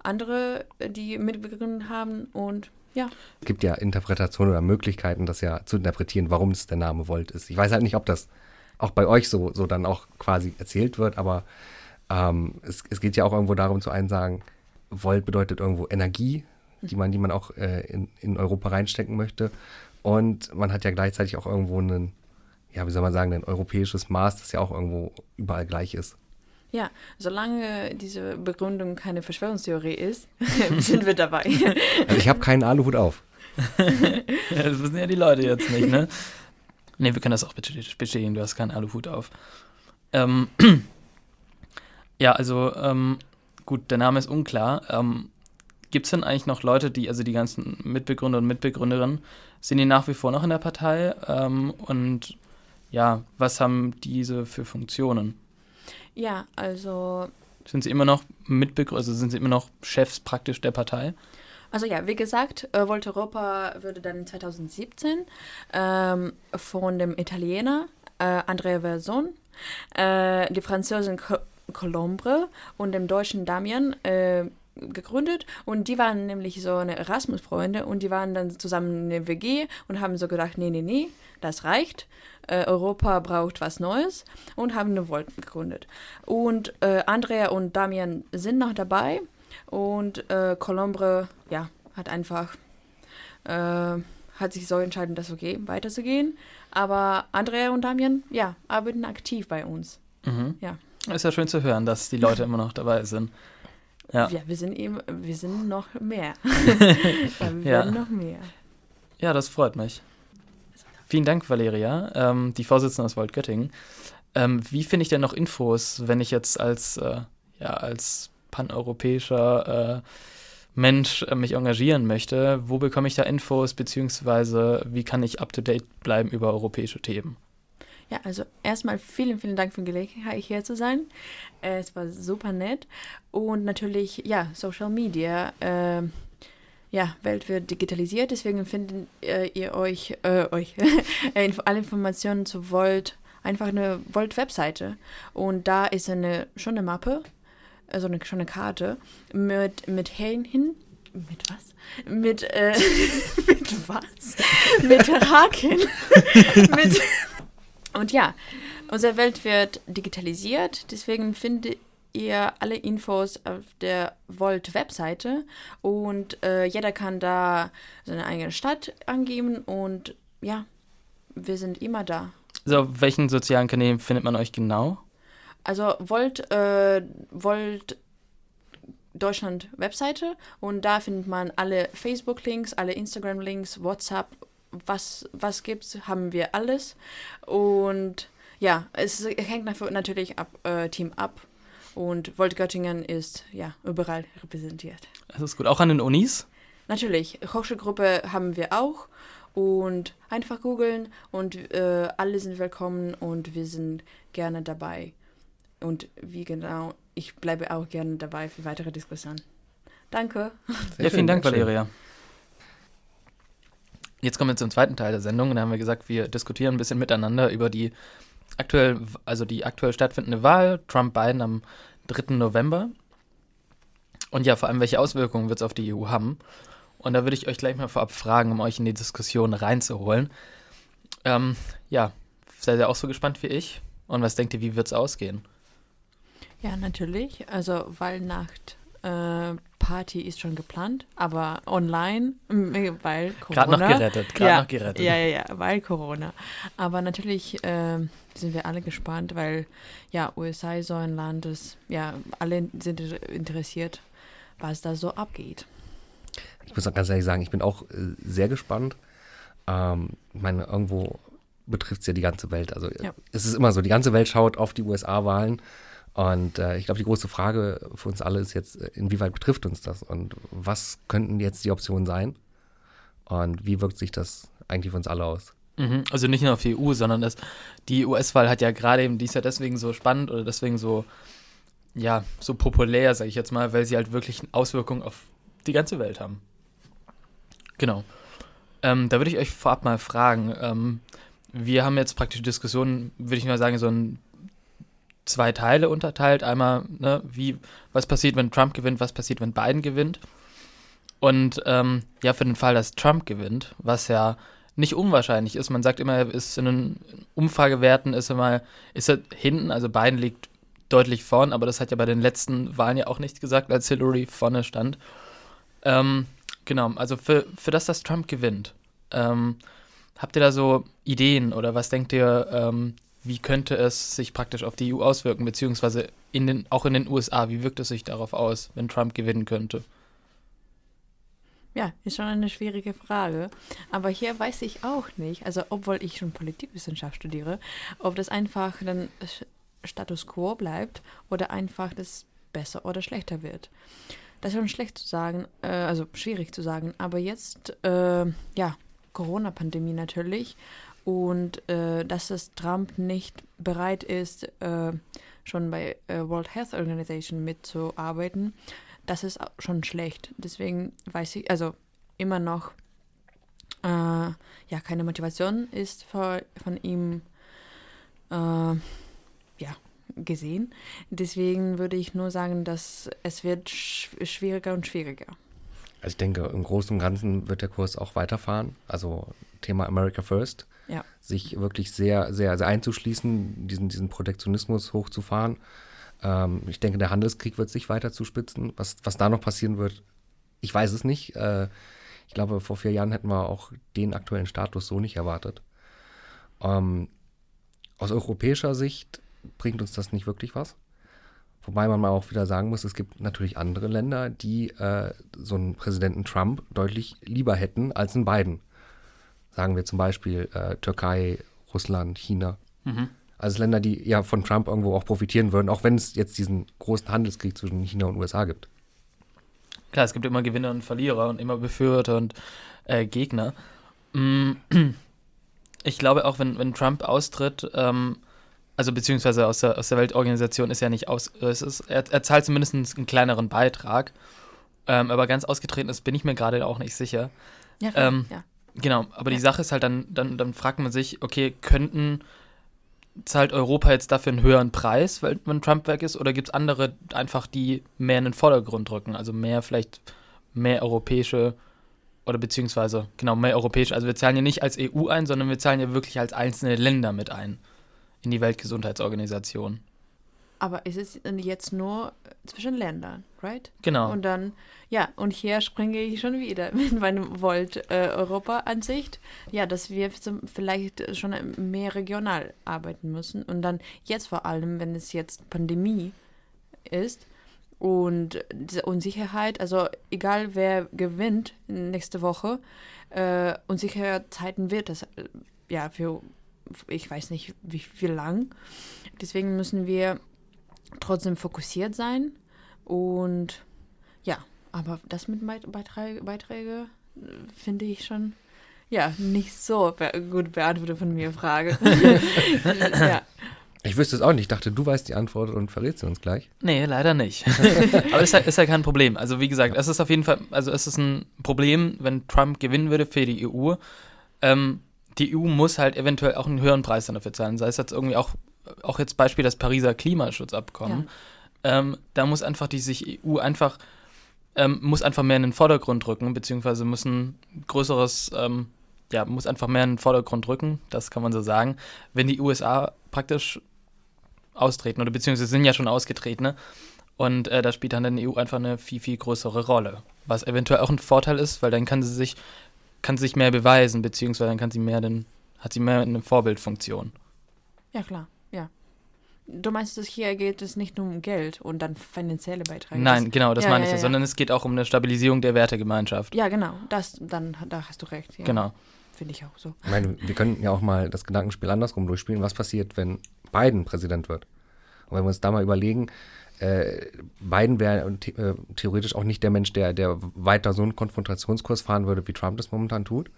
andere, die mitbegründet haben. Und ja, Es gibt ja Interpretationen oder Möglichkeiten, das ja zu interpretieren, warum es der Name Volt ist. Ich weiß halt nicht, ob das auch bei euch so, so dann auch quasi erzählt wird, aber ähm, es, es geht ja auch irgendwo darum zu einen sagen, Volt bedeutet irgendwo Energie, die man, die man auch äh, in, in Europa reinstecken möchte. Und man hat ja gleichzeitig auch irgendwo einen, ja, wie soll man sagen, ein europäisches Maß, das ja auch irgendwo überall gleich ist. ja, solange diese Begründung keine Verschwörungstheorie ist, [laughs] sind wir dabei. Also ich habe keinen Aluhut auf. [laughs] Ja, das wissen ja die Leute jetzt nicht, ne? Ne, wir können das auch bestätigen, du hast keinen Aluhut auf. Ähm, [clears throat] ja, also, ähm, gut, der Name ist unklar. Ähm, Gibt es denn eigentlich noch Leute, die, also die ganzen Mitbegründer und Mitbegründerinnen, sind die nach wie vor noch in der Partei? Ähm, und ja, was haben diese für Funktionen? ja, also Sind sie immer noch Mitbegründer, also sind sie immer noch Chefs praktisch der Partei? Also ja, wie gesagt, äh, Volt Europa wurde dann 2017 ähm, von dem Italiener äh, Andrea Verson, äh, die Französin Co Colombre und dem deutschen Damian äh, gegründet und die waren nämlich so eine Erasmus-Freunde und die waren dann zusammen in der WG und haben so gedacht, nee, nee, nee, das reicht. Äh, Europa braucht was Neues und haben eine Volt gegründet. Und äh, Andrea und Damian sind noch dabei und äh, Colombre, ja, hat einfach, äh, hat sich so entschieden, das okay, weiterzugehen. Aber Andrea und Damian, ja, arbeiten aktiv bei uns. Mhm. Ja. Ist ja schön zu hören, dass die Leute immer noch dabei sind. Ja. Ja, wir sind eben, wir sind noch mehr. [laughs] ja, wir Ja. werden noch mehr. Ja, das freut mich. Vielen Dank, Valeria, ähm, die Vorsitzende aus Volt Göttingen. Ähm, wie finde ich denn noch Infos, wenn ich jetzt als, äh, ja, als paneuropäischer äh, Mensch äh, mich engagieren möchte? Wo bekomme ich da Infos, beziehungsweise wie kann ich up-to-date bleiben über europäische Themen? Ja, also erstmal vielen, vielen Dank für die Gelegenheit, hier zu sein. Äh, es war super nett. Und natürlich, ja, Social Media. ähm, ja, Welt wird digitalisiert, deswegen findet äh, ihr euch, äh, euch [laughs] äh, alle Informationen zu Volt, einfach eine Volt-Webseite. Und da ist eine, schon eine Mappe, also eine, schon eine Karte mit, mit hin, hin mit was? Mit, äh, [laughs] mit was? [laughs] mit Haken. mit, und ja, unsere Welt wird digitalisiert, deswegen findet ihr alle Infos auf der Volt-Webseite und äh, jeder kann da seine eigene Stadt angeben und ja, wir sind immer da. So, auf welchen sozialen Kanälen findet man euch genau? Also Volt, äh, Volt Deutschland Webseite und da findet man alle Facebook-Links, alle Instagram-Links, WhatsApp, was, was gibt's, haben wir alles. Und ja, es hängt nat- natürlich ab, äh, Team ab. Und Volt Göttingen ist ja überall repräsentiert. Das ist gut. Auch an den Unis? Natürlich, Hochschulgruppe haben wir auch. Und einfach googeln und äh, alle sind willkommen und wir sind gerne dabei. Und wie genau, ich bleibe auch gerne dabei für weitere Diskussionen. Danke. Sehr ja, schön, vielen Dank. Valeria. Jetzt kommen wir zum zweiten Teil der Sendung da haben wir gesagt, wir diskutieren ein bisschen miteinander über die aktuell, also die aktuell stattfindende Wahl, Trump-Biden am 3. November. Und ja, vor allem, welche Auswirkungen wird es auf die EU haben? Und da würde ich euch gleich mal vorab fragen, um euch in die Diskussion reinzuholen. Ähm, ja, seid ihr auch so gespannt wie ich? Und was denkt ihr, wie wird es ausgehen? Ja, natürlich. Also Wahlnacht äh, Party ist schon geplant, aber online, weil Corona. Gerade noch gerettet, gerade ja, noch gerettet. Ja, ja, ja, weil Corona. Aber natürlich ähm, sind wir alle gespannt, weil ja, USA ist so ein Land, das, ja, alle sind interessiert, was da so abgeht. Ich muss auch ganz ehrlich sagen, ich bin auch äh, sehr gespannt. Ähm, ich meine, irgendwo betrifft es ja die ganze Welt. Also Ja. es ist immer so, die ganze Welt schaut auf die USA-Wahlen. Und äh, ich glaube, die große Frage für uns alle ist jetzt, äh, inwieweit betrifft uns das und was könnten jetzt die Optionen sein? Und wie wirkt sich das eigentlich für uns alle aus? Mhm. Also nicht nur auf die EU, sondern das, die US-Wahl hat ja gerade eben, die ist ja deswegen so spannend oder deswegen so, ja, so populär, sage ich jetzt mal, weil sie halt wirklich Auswirkungen auf die ganze Welt haben. Genau. Ähm, da würde ich euch vorab mal fragen, ähm, wir haben jetzt praktisch Diskussionen, würde ich mal sagen, so in zwei Teile unterteilt. Einmal, ne, wie, was passiert, wenn Trump gewinnt, was passiert, wenn Biden gewinnt. Und ähm, ja, für den Fall, dass Trump gewinnt, was ja nicht unwahrscheinlich ist. Man sagt immer, er ist in den Umfragewerten ist er ist er hinten, also Biden liegt deutlich vorn, aber das hat ja bei den letzten Wahlen ja auch nichts gesagt, als Hillary vorne stand. Ähm, genau, also für, für das, dass Trump gewinnt, ähm, habt ihr da so Ideen oder was denkt ihr, ähm, wie könnte es sich praktisch auf die EU auswirken, beziehungsweise in den, auch in den USA, wie wirkt es sich darauf aus, wenn Trump gewinnen könnte? Ja, ist schon eine schwierige Frage. Aber hier weiß ich auch nicht, also obwohl ich schon Politikwissenschaft studiere, ob das einfach dann Status quo bleibt oder einfach das besser oder schlechter wird. Das ist schon schlecht zu sagen, äh, also schwierig zu sagen. Aber jetzt, äh, ja, Corona-Pandemie natürlich und äh, dass es Trump nicht bereit ist, äh, schon bei äh, World Health Organization mitzuarbeiten, das ist schon schlecht. Deswegen weiß ich, also immer noch, äh, ja, keine Motivation ist von, von ihm, äh, ja, gesehen. Deswegen würde ich nur sagen, dass es wird sch schwieriger und schwieriger. Also ich denke, im Großen und Ganzen wird der Kurs auch weiterfahren. Also Thema America First. Ja. Sich wirklich sehr, sehr, sehr einzuschließen, diesen, diesen Protektionismus hochzufahren. Ähm, ich denke, der Handelskrieg wird sich weiter zuspitzen. Was, was da noch passieren wird, ich weiß es nicht. Äh, ich glaube, vor vier Jahren hätten wir auch den aktuellen Status so nicht erwartet. Ähm, aus europäischer Sicht bringt uns das nicht wirklich was. Wobei man mal auch wieder sagen muss, es gibt natürlich andere Länder, die äh, so einen Präsidenten Trump deutlich lieber hätten als einen Biden. Sagen wir zum Beispiel äh, Türkei, Russland, China. Mhm. Also Länder, die ja von Trump irgendwo auch profitieren würden, auch wenn es jetzt diesen großen Handelskrieg zwischen China und USA gibt. Klar, es gibt immer Gewinner und Verlierer und immer Befürworter und äh, Gegner. Mm, [clears throat] Ich glaube auch, wenn, wenn Trump austritt, ähm, also beziehungsweise aus der, aus der Weltorganisation ist ja nicht aus, es ist, er, er zahlt zumindest einen kleineren Beitrag, ähm, aber ganz ausgetreten ist, bin ich mir gerade auch nicht sicher. Ja, Ähm, ja. Genau, aber die. Sache ist halt dann, dann, dann fragt man sich, okay, könnten, zahlt Europa jetzt dafür einen höheren Preis, weil, wenn Trump weg ist, oder gibt es andere einfach, die mehr in den Vordergrund rücken, also mehr vielleicht mehr europäische oder beziehungsweise, genau, mehr europäische, also wir zahlen ja nicht als EU ein, sondern wir zahlen ja wirklich als einzelne Länder mit ein in die Weltgesundheitsorganisation. Aber ist es denn jetzt nur zwischen Ländern, right? Genau. Und dann, ja, und hier springe ich schon wieder [laughs] mit meinem Volt-Europa-Ansicht. ja, dass wir zum, vielleicht schon mehr regional arbeiten müssen. Und dann jetzt vor allem, wenn es jetzt Pandemie ist und diese Unsicherheit, also egal wer gewinnt nächste Woche, äh, unsichere Zeiten wird das, äh, ja, für, ich weiß nicht, wie, wie lang. Deswegen müssen wir trotzdem fokussiert sein und ja, aber das mit Beit- Beiträge, Beiträge äh, finde ich schon ja nicht so be gut beantwortet von mir Frage. [laughs] ja, Ich wüsste es auch nicht. Ich dachte, du weißt die Antwort und verrätst sie uns gleich. Nee, leider nicht. [laughs] Aber ist ja, ist ja kein Problem. Also wie gesagt, es ist auf jeden Fall, also es ist ein Problem, wenn Trump gewinnen würde für die EU. Ähm, die EU muss halt eventuell auch einen höheren Preis dann dafür zahlen. Sei es jetzt irgendwie auch, auch jetzt Beispiel das Pariser Klimaschutzabkommen. Ähm, da muss einfach die sich EU einfach, ähm, muss einfach mehr in den Vordergrund rücken, beziehungsweise muss ein größeres, ähm, ja, muss einfach mehr in den Vordergrund rücken, das kann man so sagen. Wenn die USA praktisch austreten oder beziehungsweise sind ja schon ausgetreten, ne? Und äh, da spielt dann die EU einfach eine viel, viel größere Rolle. Was eventuell auch ein Vorteil ist, weil dann kann sie sich, kann sie sich mehr beweisen, beziehungsweise dann kann sie mehr den, hat sie mehr eine Vorbildfunktion. ja klar, ja. Du meinst, dass hier geht es nicht nur um Geld und dann finanzielle Beiträge? Nein, Das, genau, das ja, meine ja, ich ja, ja. sondern es geht auch um eine Stabilisierung der Wertegemeinschaft. ja, genau, das, dann, da hast du recht. Ja. Genau. finde ich auch so. Ich meine, wir können ja auch mal das Gedankenspiel andersrum durchspielen. Was passiert, wenn Biden Präsident wird? Und wenn wir uns da mal überlegen, äh, Biden wäre äh, theoretisch auch nicht der Mensch, der, der weiter so einen Konfrontationskurs fahren würde, wie Trump das momentan tut.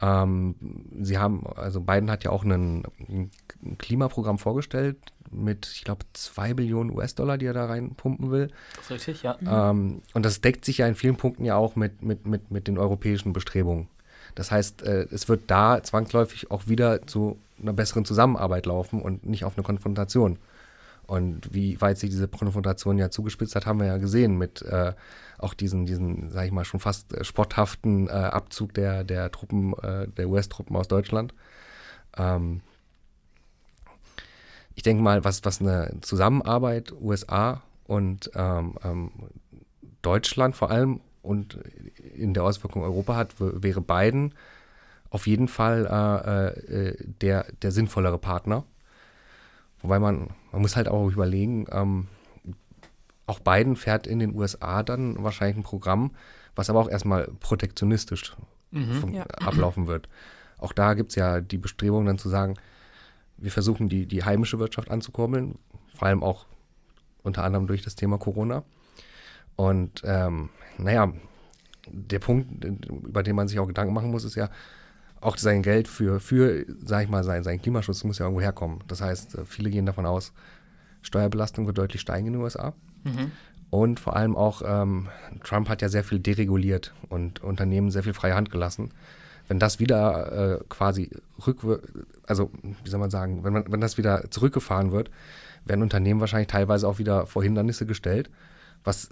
Ähm, sie haben, also Biden hat ja auch einen, ein Klimaprogramm vorgestellt mit, ich glaube, zwei Billionen US-Dollar, die er da reinpumpen will. Das ist richtig, ja. Ähm, und das deckt sich ja in vielen Punkten ja auch mit, mit, mit, mit den europäischen Bestrebungen. Das heißt, äh, es wird da zwangsläufig auch wieder zu einer besseren Zusammenarbeit laufen und nicht auf eine Konfrontation. Und wie weit sich diese Konfrontation ja zugespitzt hat, haben wir ja gesehen mit äh, auch diesen, diesen, sag ich mal, schon fast äh, spotthaften äh, Abzug der, der Truppen, äh, der US-Truppen aus Deutschland. Ähm, ich denke mal, was, was eine Zusammenarbeit USA und ähm, ähm, Deutschland vor allem und in der Auswirkung Europa hat, wäre Biden auf jeden Fall äh, äh, der, der sinnvollere Partner Wobei man, man muss halt auch überlegen, ähm, auch Biden fährt in den USA dann wahrscheinlich ein Programm, was aber auch erstmal protektionistisch mhm, ja. ablaufen wird. Auch da gibt es ja die Bestrebung dann zu sagen, wir versuchen die, die heimische Wirtschaft anzukurbeln, vor allem auch unter anderem durch das Thema Corona. Und ähm, naja, der Punkt, über den man sich auch Gedanken machen muss, ist ja, auch sein Geld für, für sag ich mal, sein, sein Klimaschutz muss ja irgendwo herkommen. Das heißt, äh, viele gehen davon aus, Steuerbelastung wird deutlich steigen in den USA. Mhm. Und vor allem auch, ähm, Trump hat ja sehr viel dereguliert und Unternehmen sehr viel freie Hand gelassen. Wenn das wieder äh, quasi rückwir also wie soll man sagen, wenn, man, wenn das wieder zurückgefahren wird, werden Unternehmen wahrscheinlich teilweise auch wieder vor Hindernisse gestellt, was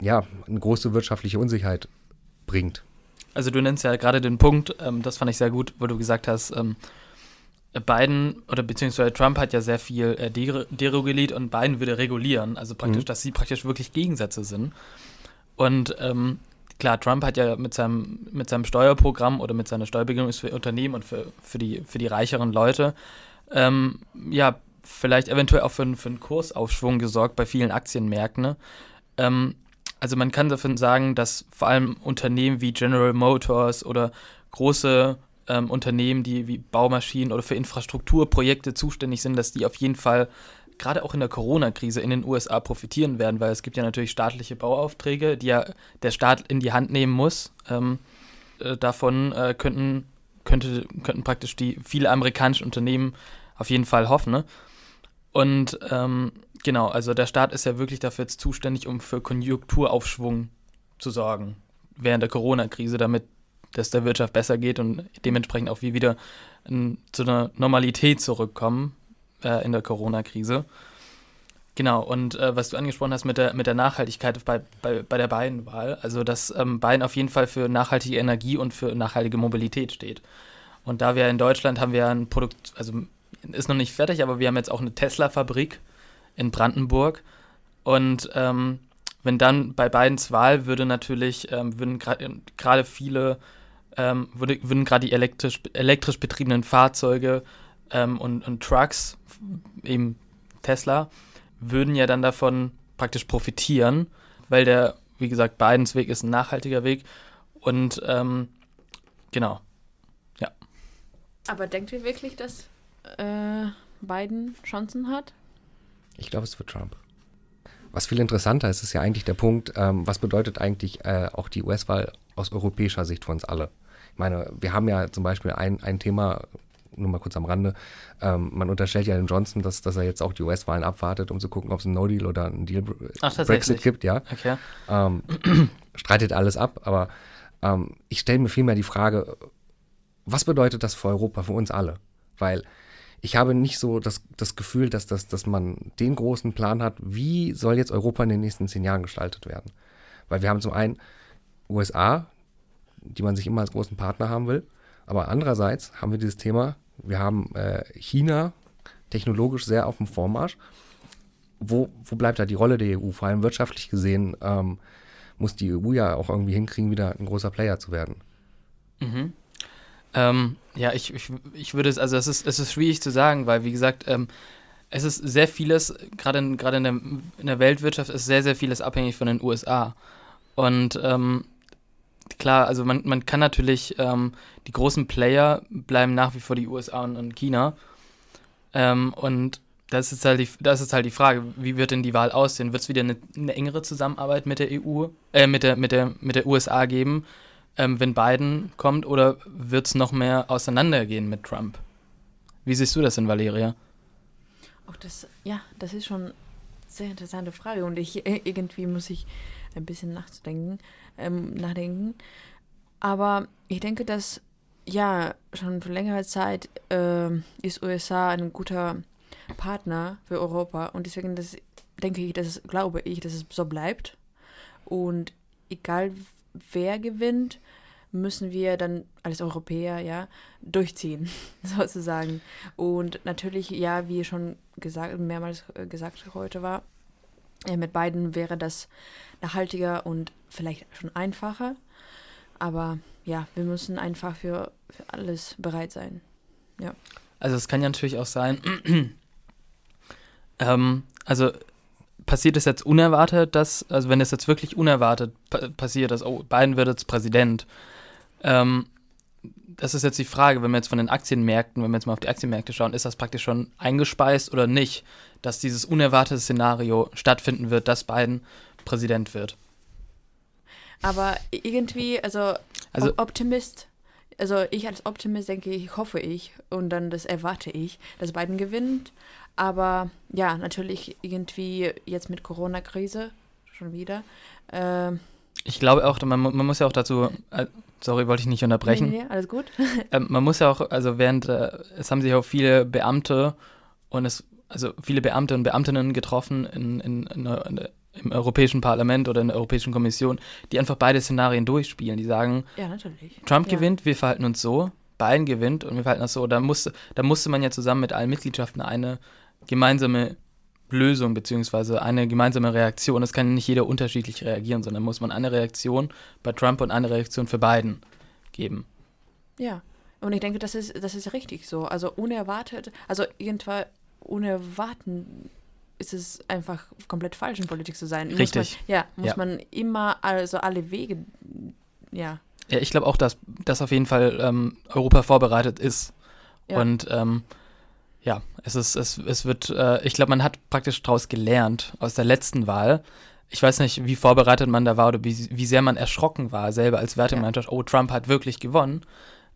ja eine große wirtschaftliche Unsicherheit bringt. Also du nennst ja gerade den Punkt, ähm, das fand ich sehr gut, wo du gesagt hast, ähm, Biden oder beziehungsweise Trump hat ja sehr viel äh, dereguliert und Biden würde regulieren, also praktisch, mhm. dass sie praktisch wirklich Gegensätze sind. Und ähm, klar, Trump hat ja mit seinem, mit seinem Steuerprogramm oder mit seiner Steuerbeginn für Unternehmen und für, für, die, für die reicheren Leute ähm, ja vielleicht eventuell auch für, für einen Kursaufschwung gesorgt bei vielen Aktienmärkten. Ne? Ähm, also man kann davon sagen, dass vor allem Unternehmen wie General Motors oder große ähm, Unternehmen, die wie Baumaschinen oder für Infrastrukturprojekte zuständig sind, dass die auf jeden Fall gerade auch in der Corona-Krise in den USA profitieren werden, weil es gibt ja natürlich staatliche Bauaufträge, die ja der Staat in die Hand nehmen muss. Ähm, äh, davon äh, könnten, könnte, könnten praktisch die viele amerikanische Unternehmen auf jeden Fall hoffen. Ne? Und ähm, genau, also der Staat ist ja wirklich dafür jetzt zuständig, um für Konjunkturaufschwung zu sorgen während der Corona-Krise, damit es der Wirtschaft besser geht und dementsprechend auch wir wieder in, zu einer Normalität zurückkommen äh, in der Corona-Krise. Genau, und äh, was du angesprochen hast mit der, mit der Nachhaltigkeit bei, bei, bei der Biden-Wahl, also dass ähm, Biden auf jeden Fall für nachhaltige Energie und für nachhaltige Mobilität steht. Und da wir in Deutschland haben wir ein Produkt, also ist noch nicht fertig, aber wir haben jetzt auch eine Tesla-Fabrik in Brandenburg. Und ähm, wenn dann bei Bidens Wahl würde natürlich, ähm, würden gerade viele, ähm, würde, würden gerade die elektrisch, elektrisch betriebenen Fahrzeuge ähm, und, und Trucks, eben Tesla, würden ja dann davon praktisch profitieren, weil der, wie gesagt, Bidens Weg ist ein nachhaltiger Weg. Und ähm, genau, ja. Aber denkt ihr wirklich, dass äh, Biden Chancen hat? Ich glaube, es wird Trump. Was viel interessanter ist, ist ja eigentlich der Punkt, ähm, was bedeutet eigentlich äh, auch die US-Wahl aus europäischer Sicht für uns alle? Ich meine, wir haben ja zum Beispiel ein, ein Thema, nur mal kurz am Rande, ähm, man unterstellt ja den Johnson, dass, dass er jetzt auch die US-Wahlen abwartet, um zu gucken, ob es ein No-Deal oder ein Deal Ach, Brexit gibt, ja. Okay. Ähm, [clears throat] streitet alles ab, aber ähm, ich stelle mir vielmehr die Frage, was bedeutet das für Europa, für uns alle? Weil ich habe nicht so das, das Gefühl, dass, das, dass man den großen Plan hat, wie soll jetzt Europa in den nächsten zehn Jahren gestaltet werden. Weil wir haben zum einen USA, die man sich immer als großen Partner haben will, aber andererseits haben wir dieses Thema, wir haben äh, China technologisch sehr auf dem Vormarsch. Wo, wo bleibt da die Rolle der EU? Vor allem wirtschaftlich gesehen ähm, muss die EU ja auch irgendwie hinkriegen, wieder ein großer Player zu werden. Mhm. Ähm, ja, ich, ich, ich würde es, also es ist, es ist schwierig zu sagen, weil wie gesagt, ähm, es ist sehr vieles, gerade in, in der, in der Weltwirtschaft ist sehr, sehr vieles abhängig von den USA. Und ähm, klar, also man, man kann natürlich, ähm, die großen Player bleiben nach wie vor die USA und, und China. Ähm, und das ist, halt die, das ist halt die Frage, wie wird denn die Wahl aussehen? Wird es wieder eine, eine, engere Zusammenarbeit mit der EU, äh, mit der, mit der, mit der USA geben, ähm, wenn Biden kommt, oder wird es noch mehr auseinandergehen mit Trump? Wie siehst du das in Valeria? Auch das, ja, das ist schon eine sehr interessante Frage und ich äh, irgendwie muss ich ein bisschen nachdenken, ähm, nachdenken. Aber ich denke, dass ja schon für längere Zeit äh, ist USA ein guter Partner für Europa und deswegen das, denke ich, dass glaube ich, dass es so bleibt. Und egal wer gewinnt, müssen wir dann als Europäer ja durchziehen, [laughs] sozusagen. Und natürlich, ja, wie schon gesagt, mehrmals äh, gesagt heute war, mit beiden wäre das nachhaltiger und vielleicht schon einfacher. Aber ja, wir müssen einfach für, für alles bereit sein. Ja. Also es kann ja natürlich auch sein, [clears throat] ähm, also passiert es jetzt unerwartet, dass, also wenn es jetzt wirklich unerwartet pa passiert, dass, oh, Biden wird jetzt Präsident, ähm, das ist jetzt die Frage, wenn wir jetzt von den Aktienmärkten, wenn wir jetzt mal auf die Aktienmärkte schauen, ist das praktisch schon eingespeist oder nicht, dass dieses unerwartete Szenario stattfinden wird, dass Biden Präsident wird? Aber irgendwie, also, Also- Optimist, also ich als Optimist denke ich, hoffe ich und dann das erwarte ich, dass Biden gewinnt. Aber ja, natürlich irgendwie jetzt mit Corona-Krise schon wieder. ähm, Ich glaube auch, man, man muss ja auch dazu, äh, sorry, wollte ich nicht unterbrechen. Nee, nee, alles gut. [laughs] Ähm, man muss ja auch, also während, äh, es haben sich auch viele Beamte und es, also viele Beamte und Beamtinnen getroffen in, in, in, in, im Europäischen Parlament oder in der Europäischen Kommission, die einfach beide Szenarien durchspielen. Die sagen, Ja, natürlich. Trump ja. gewinnt, wir verhalten uns so, Biden gewinnt und wir verhalten uns so. Da musste, da musste man ja zusammen mit allen Mitgliedschaften eine gemeinsame Lösung beziehungsweise eine gemeinsame Reaktion. Es kann nicht jeder unterschiedlich reagieren, sondern muss man eine Reaktion bei Trump und eine Reaktion für Biden geben. Ja, und ich denke, das ist, das ist richtig so. Also unerwartet, also irgendwann unerwarten ist es einfach komplett falsch, in Politik zu sein. Muss Richtig. Man, ja, muss Ja. man immer also alle Wege, ja. Ja, ich glaube auch, dass, dass auf jeden Fall ähm, Europa vorbereitet ist. Ja. Und ähm, ja, es ist, es, es wird, äh, ich glaube, man hat praktisch daraus gelernt aus der letzten Wahl. Ich weiß nicht, wie vorbereitet man da war oder wie, wie sehr man erschrocken war, selber als Wertemannschaft, oh, Trump hat wirklich gewonnen.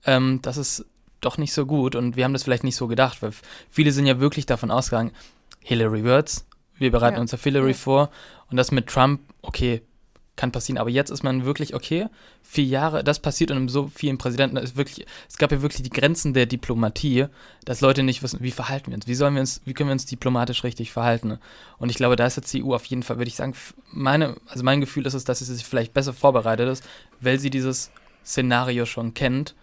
Ähm, das ist doch nicht so gut und wir haben das vielleicht nicht so gedacht, weil viele sind ja wirklich davon ausgegangen, Hillary wird's, wir bereiten Ja. uns auf Hillary Ja. vor und das mit Trump, okay, kann passieren, aber jetzt ist man wirklich, okay, vier Jahre, das passiert unter so vielen Präsidenten, ist wirklich, es gab ja wirklich die Grenzen der Diplomatie, dass Leute nicht wissen, wie verhalten wir uns, wie sollen wir uns, wie können wir uns diplomatisch richtig verhalten. Und ich glaube, da ist jetzt die EU auf jeden Fall, würde ich sagen, meine, also mein Gefühl ist es, dass sie sich vielleicht besser vorbereitet ist, weil sie dieses Szenario schon kennt,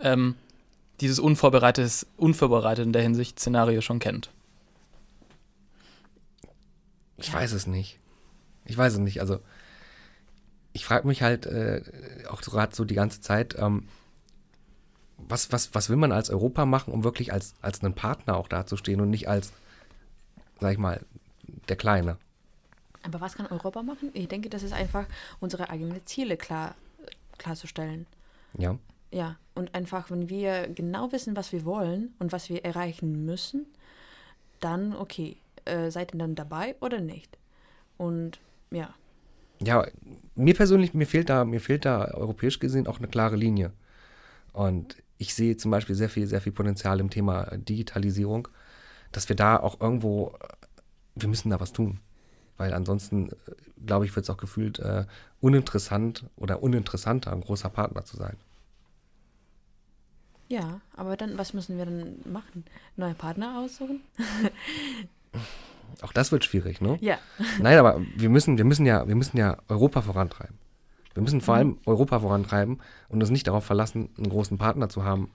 ähm, dieses unvorbereitetes, unvorbereitet in der Hinsicht Szenario schon kennt. Ich weiß es nicht. Ich weiß es nicht. Also, ich frage mich halt äh, auch gerade so die ganze Zeit, ähm, was, was, was will man als Europa machen, um wirklich als, als einen Partner auch dazustehen und nicht als, sag ich mal, der Kleine. Aber was kann Europa machen? Ich denke, das ist einfach unsere eigenen Ziele klar, klarzustellen. Ja. Ja, und einfach, wenn wir genau wissen, was wir wollen und was wir erreichen müssen, dann okay, äh, seid ihr dann dabei oder nicht? Und ja, Ja, mir persönlich, mir fehlt da, mir fehlt da europäisch gesehen auch eine klare Linie. Und ich sehe zum Beispiel sehr viel, sehr viel Potenzial im Thema Digitalisierung, dass wir da auch irgendwo, wir müssen da was tun. Weil ansonsten, äh, glaube ich, wird es auch gefühlt äh, uninteressant oder uninteressanter, ein großer Partner zu sein. ja, aber dann, was müssen wir dann machen? Neue Partner aussuchen? [laughs] Auch das wird schwierig, ne? Ja, Nein, aber wir müssen, wir müssen ja, wir müssen ja Europa vorantreiben. Wir müssen vor allem Europa vorantreiben und uns nicht darauf verlassen, einen großen Partner zu haben,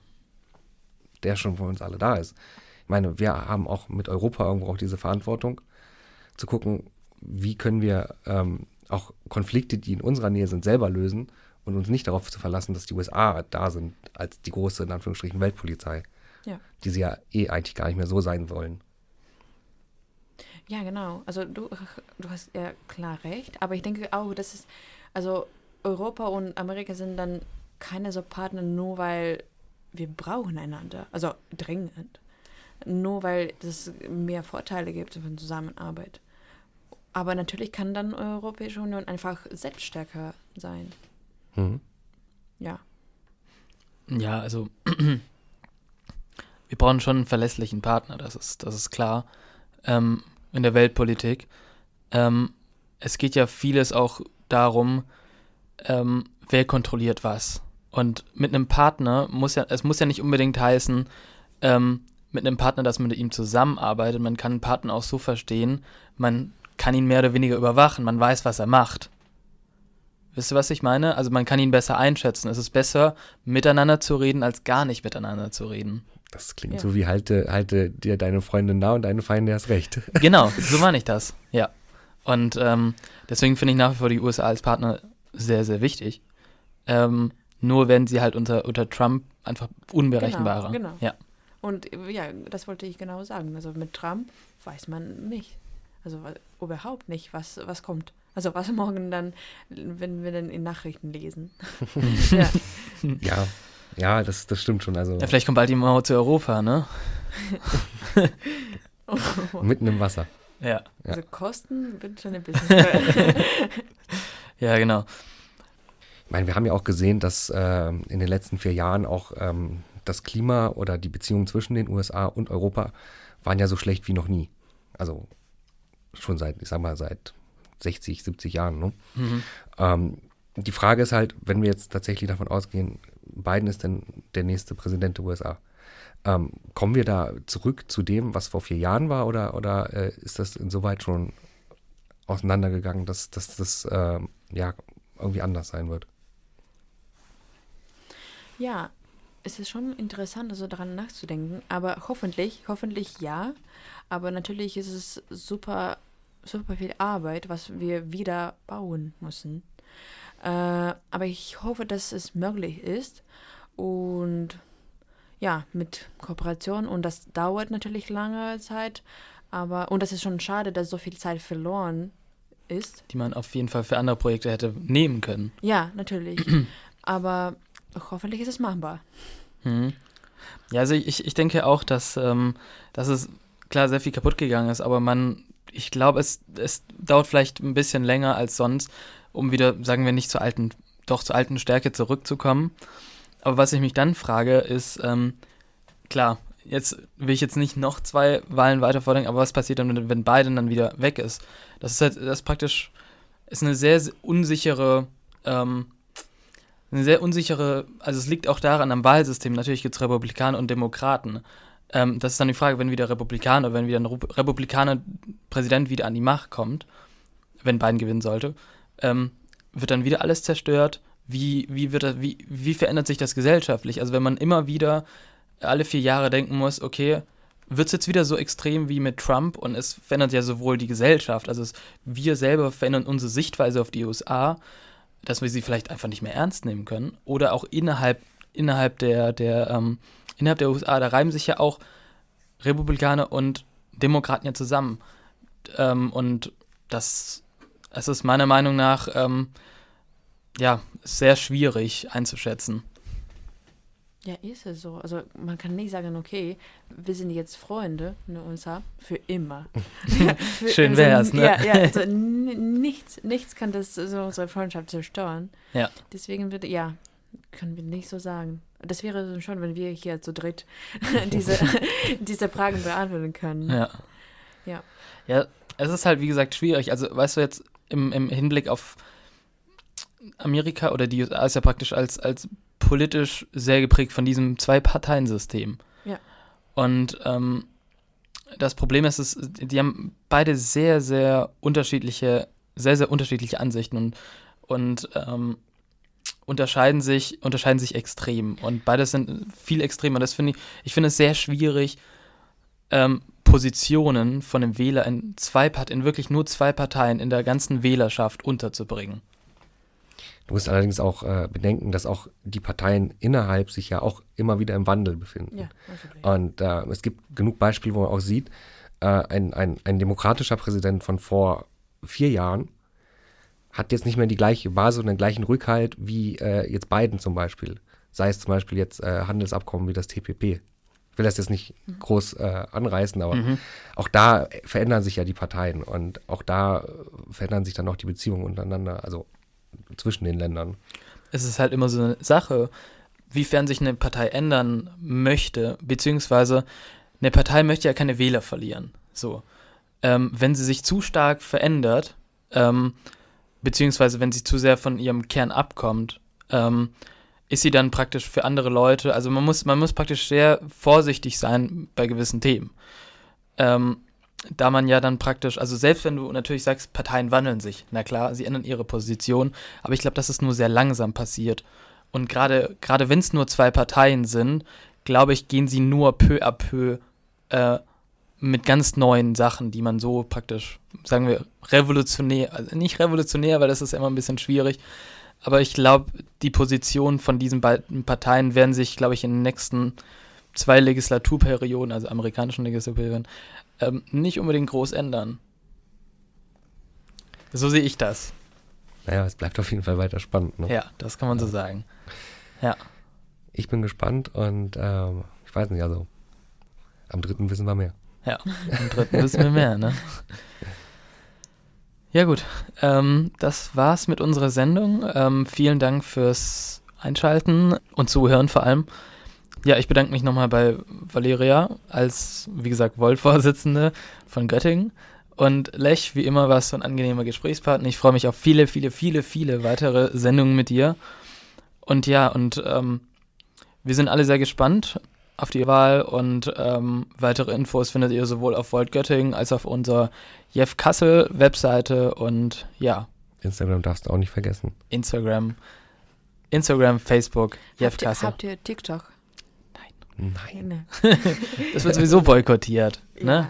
der schon für uns alle da ist. Ich meine, wir haben auch mit Europa irgendwo auch diese Verantwortung, zu gucken, wie können wir ähm, auch Konflikte, die in unserer Nähe sind, selber lösen und uns nicht darauf zu verlassen, dass die USA da sind als die große, in Anführungsstrichen, Weltpolizei, ja. die sie ja eh eigentlich gar nicht mehr so sein wollen. Ja, genau. Also du, [laughs] du hast ja klar recht, aber ich denke auch, das ist, also Europa und Amerika sind dann keine so Partner, nur weil wir brauchen einander. Also dringend. Nur weil es mehr Vorteile gibt von Zusammenarbeit. Aber natürlich kann dann Europäische Union einfach selbststärker sein. Mhm. Ja. Ja, also [clears throat] wir brauchen schon einen verlässlichen Partner, das ist, das ist klar, ähm, in der Weltpolitik. Ähm, es geht ja vieles auch darum, ähm, wer kontrolliert was. Und mit einem Partner muss ja, es muss ja nicht unbedingt heißen, ähm, mit einem Partner, dass man mit ihm zusammenarbeitet. Man kann einen Partner auch so verstehen, man kann ihn mehr oder weniger überwachen, man weiß, was er macht. Wisst ihr, was ich meine? Also man kann ihn besser einschätzen. Es ist besser, miteinander zu reden, als gar nicht miteinander zu reden. Das klingt Ja. so wie halte, halte dir deine Freundin nah und deine Feinde erst recht. [laughs] Genau, so meine ich das. Ja. Und ähm, deswegen finde ich nach wie vor die USA als Partner sehr, sehr wichtig. Ähm, nur werden sie halt unter, unter Trump einfach unberechenbarer. Genau, genau. Ja. Und ja, das wollte ich genau sagen. Also mit Trump weiß man nicht. Also überhaupt nicht, was, was kommt. Also was [laughs] morgen dann, wenn wir dann in Nachrichten lesen. [laughs] ja. ja, ja, das, das stimmt schon. Also ja, vielleicht kommt bald die Mauer zu Europa, ne? [laughs] mitten im Wasser. Ja. Ja. Also Kosten wird schon ein bisschen teuer. [laughs] Ja, genau. Ich meine, wir haben ja auch gesehen, dass ähm, in den letzten vier Jahren auch ähm, das Klima oder die Beziehungen zwischen den USA und Europa waren ja so schlecht wie noch nie. Also schon seit, ich sag mal, seit 60, 70 Jahren. Ne? Mhm. Ähm, die Frage ist halt, wenn wir jetzt tatsächlich davon ausgehen, Biden ist dann der nächste Präsident der USA. Ähm, kommen wir da zurück zu dem, was vor vier Jahren war, oder, oder äh, ist das insoweit schon auseinandergegangen, dass, dass das ähm, ja irgendwie anders sein wird? ja, es ist schon interessant, also daran nachzudenken. Aber hoffentlich, hoffentlich ja. Aber natürlich ist es super, super viel Arbeit, was wir wieder bauen müssen. Äh, aber ich hoffe, dass es möglich ist. Und ja, mit Kooperation. Und das dauert natürlich lange Zeit. Aber, und das ist schon schade, dass so viel Zeit verloren ist. Die man auf jeden Fall für andere Projekte hätte nehmen können. Ja, natürlich. [clears throat] aber hoffentlich ist es machbar. Mhm. Ja, also ich, ich denke auch, dass, ähm, dass es klar sehr viel kaputt gegangen ist, aber man, ich glaube, es, es dauert vielleicht ein bisschen länger als sonst, um wieder, sagen wir nicht zur alten, doch zur alten Stärke zurückzukommen. Aber was ich mich dann frage, ist, ähm, klar, jetzt will ich jetzt nicht noch zwei Wahlen weiter vordenken, aber was passiert dann, wenn- Biden dann wieder weg ist? Das ist halt, das ist praktisch, ist eine sehr, sehr unsichere, ähm, eine sehr unsichere, also es liegt auch daran am Wahlsystem, natürlich gibt es Republikaner und Demokraten. Ähm, das ist dann die Frage, wenn wieder Republikaner, wenn wieder ein Republikaner Präsident wieder an die Macht kommt, wenn Biden gewinnen sollte, ähm, wird dann wieder alles zerstört? Wie, wie, wird das, wie, wie verändert sich das gesellschaftlich? Also wenn man immer wieder alle vier Jahre denken muss, okay, wird es jetzt wieder so extrem wie mit Trump und es verändert ja sowohl die Gesellschaft, also es, wir selber verändern unsere Sichtweise auf die USA, dass wir sie vielleicht einfach nicht mehr ernst nehmen können. Oder auch innerhalb, innerhalb der, der, ähm, innerhalb der USA, da reiben sich ja auch Republikaner und Demokraten ja zusammen. Ähm, und das, das ist meiner Meinung nach ähm, ja sehr schwierig einzuschätzen. Ja, ist es so. Also man kann nicht sagen, okay, wir sind jetzt Freunde in den USA für immer. [laughs] Für, Schön also, wär's, ne? Ja, ja [laughs] also nichts, nichts kann das so unsere Freundschaft zerstören. Ja. Deswegen würde, ja, können wir nicht so sagen. Das wäre so schon, wenn wir hier zu dritt [laughs] diese, diese Fragen beantworten können. Ja. Ja. Ja, es ist halt, wie gesagt, schwierig. Also, weißt du, jetzt im, im Hinblick auf Amerika oder die USA ist ja praktisch als, als politisch sehr geprägt von diesem Zwei-Parteien-System. Ja. Und ähm, das Problem ist, es, die haben beide sehr, sehr unterschiedliche, sehr, sehr unterschiedliche Ansichten und, und ähm, unterscheiden sich, unterscheiden sich extrem. Und beides sind viel extremer. Das finde ich, ich finde es sehr schwierig, ähm, Positionen von dem Wähler in zwei Part in wirklich nur zwei Parteien in der ganzen Wählerschaft unterzubringen. Du musst allerdings auch äh, bedenken, dass auch die Parteien innerhalb sich ja auch immer wieder im Wandel befinden. Ja. Und äh, es gibt genug Beispiele, wo man auch sieht, äh, ein, ein, ein demokratischer Präsident von vor vier Jahren hat jetzt nicht mehr die gleiche Basis und den gleichen Rückhalt wie äh, jetzt Biden zum Beispiel. Sei es zum Beispiel jetzt äh, Handelsabkommen wie das TPP. Ich will das jetzt nicht Mhm. groß äh, anreißen, aber auch da verändern sich ja die Parteien und auch da äh, verändern sich dann auch die Beziehungen untereinander, also zwischen den Ländern. es ist halt immer so eine Sache, wiefern sich eine Partei ändern möchte, beziehungsweise eine Partei möchte ja keine Wähler verlieren. So. Ähm, wenn sie sich zu stark verändert, ähm, beziehungsweise wenn sie zu sehr von ihrem Kern abkommt, ähm, ist sie dann praktisch für andere Leute, also man muss, man muss praktisch sehr vorsichtig sein bei gewissen Themen. Ähm, da man ja dann praktisch, also selbst wenn du natürlich sagst, Parteien wandeln sich, na klar, sie ändern ihre Position, aber ich glaube, dass es nur sehr langsam passiert. Und gerade gerade wenn es nur zwei Parteien sind, glaube ich, gehen sie nur peu à peu äh, mit ganz neuen Sachen, die man so praktisch, sagen wir, revolutionär, also nicht revolutionär, weil das ist immer ein bisschen schwierig, aber ich glaube, die Positionen von diesen beiden Parteien werden sich, glaube ich, in den nächsten zwei Legislaturperioden, also amerikanischen Legislaturperioden, ähm, nicht unbedingt groß ändern. So sehe ich das. Naja, es bleibt auf jeden Fall weiter spannend. Ne? Ja, das kann man so sagen. Ja. Ich bin gespannt und ähm, ich weiß nicht, also am dritten wissen wir mehr. Ja, im dritten wissen wir mehr, ne? [laughs] Ja gut, ähm, das war's mit unserer Sendung. Ähm, vielen Dank fürs Einschalten und Zuhören vor allem. Ja, ich bedanke mich nochmal bei Valeria als, wie gesagt, Volt-Vorsitzende von Göttingen. Und Lech, wie immer, warst du ein angenehmer Gesprächspartner. Ich freue mich auf viele, viele, viele, viele weitere Sendungen mit dir. Und ja, und ähm, wir sind alle sehr gespannt auf die Wahl und ähm, weitere Infos findet ihr sowohl auf Volt Göttingen als auch auf unserer Jeff Kassel Webseite und ja, Instagram darfst du auch nicht vergessen. Instagram, Instagram, Facebook, Jeff Habt ihr, Kassel. habt ihr TikTok? Nein. Nee. [laughs] Das wird sowieso boykottiert, ne? Ja,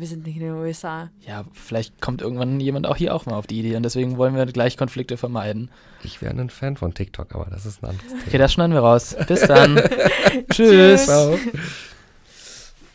wir sind nicht in den USA. Ja, vielleicht kommt irgendwann jemand auch hier auch mal auf die Idee und deswegen wollen wir gleich Konflikte vermeiden. Ich wäre ein Fan von TikTok, aber das ist ein anderes Thema. Okay, das schneiden wir raus. Bis dann. Tschüss. [laughs] Tschüss. Ciao.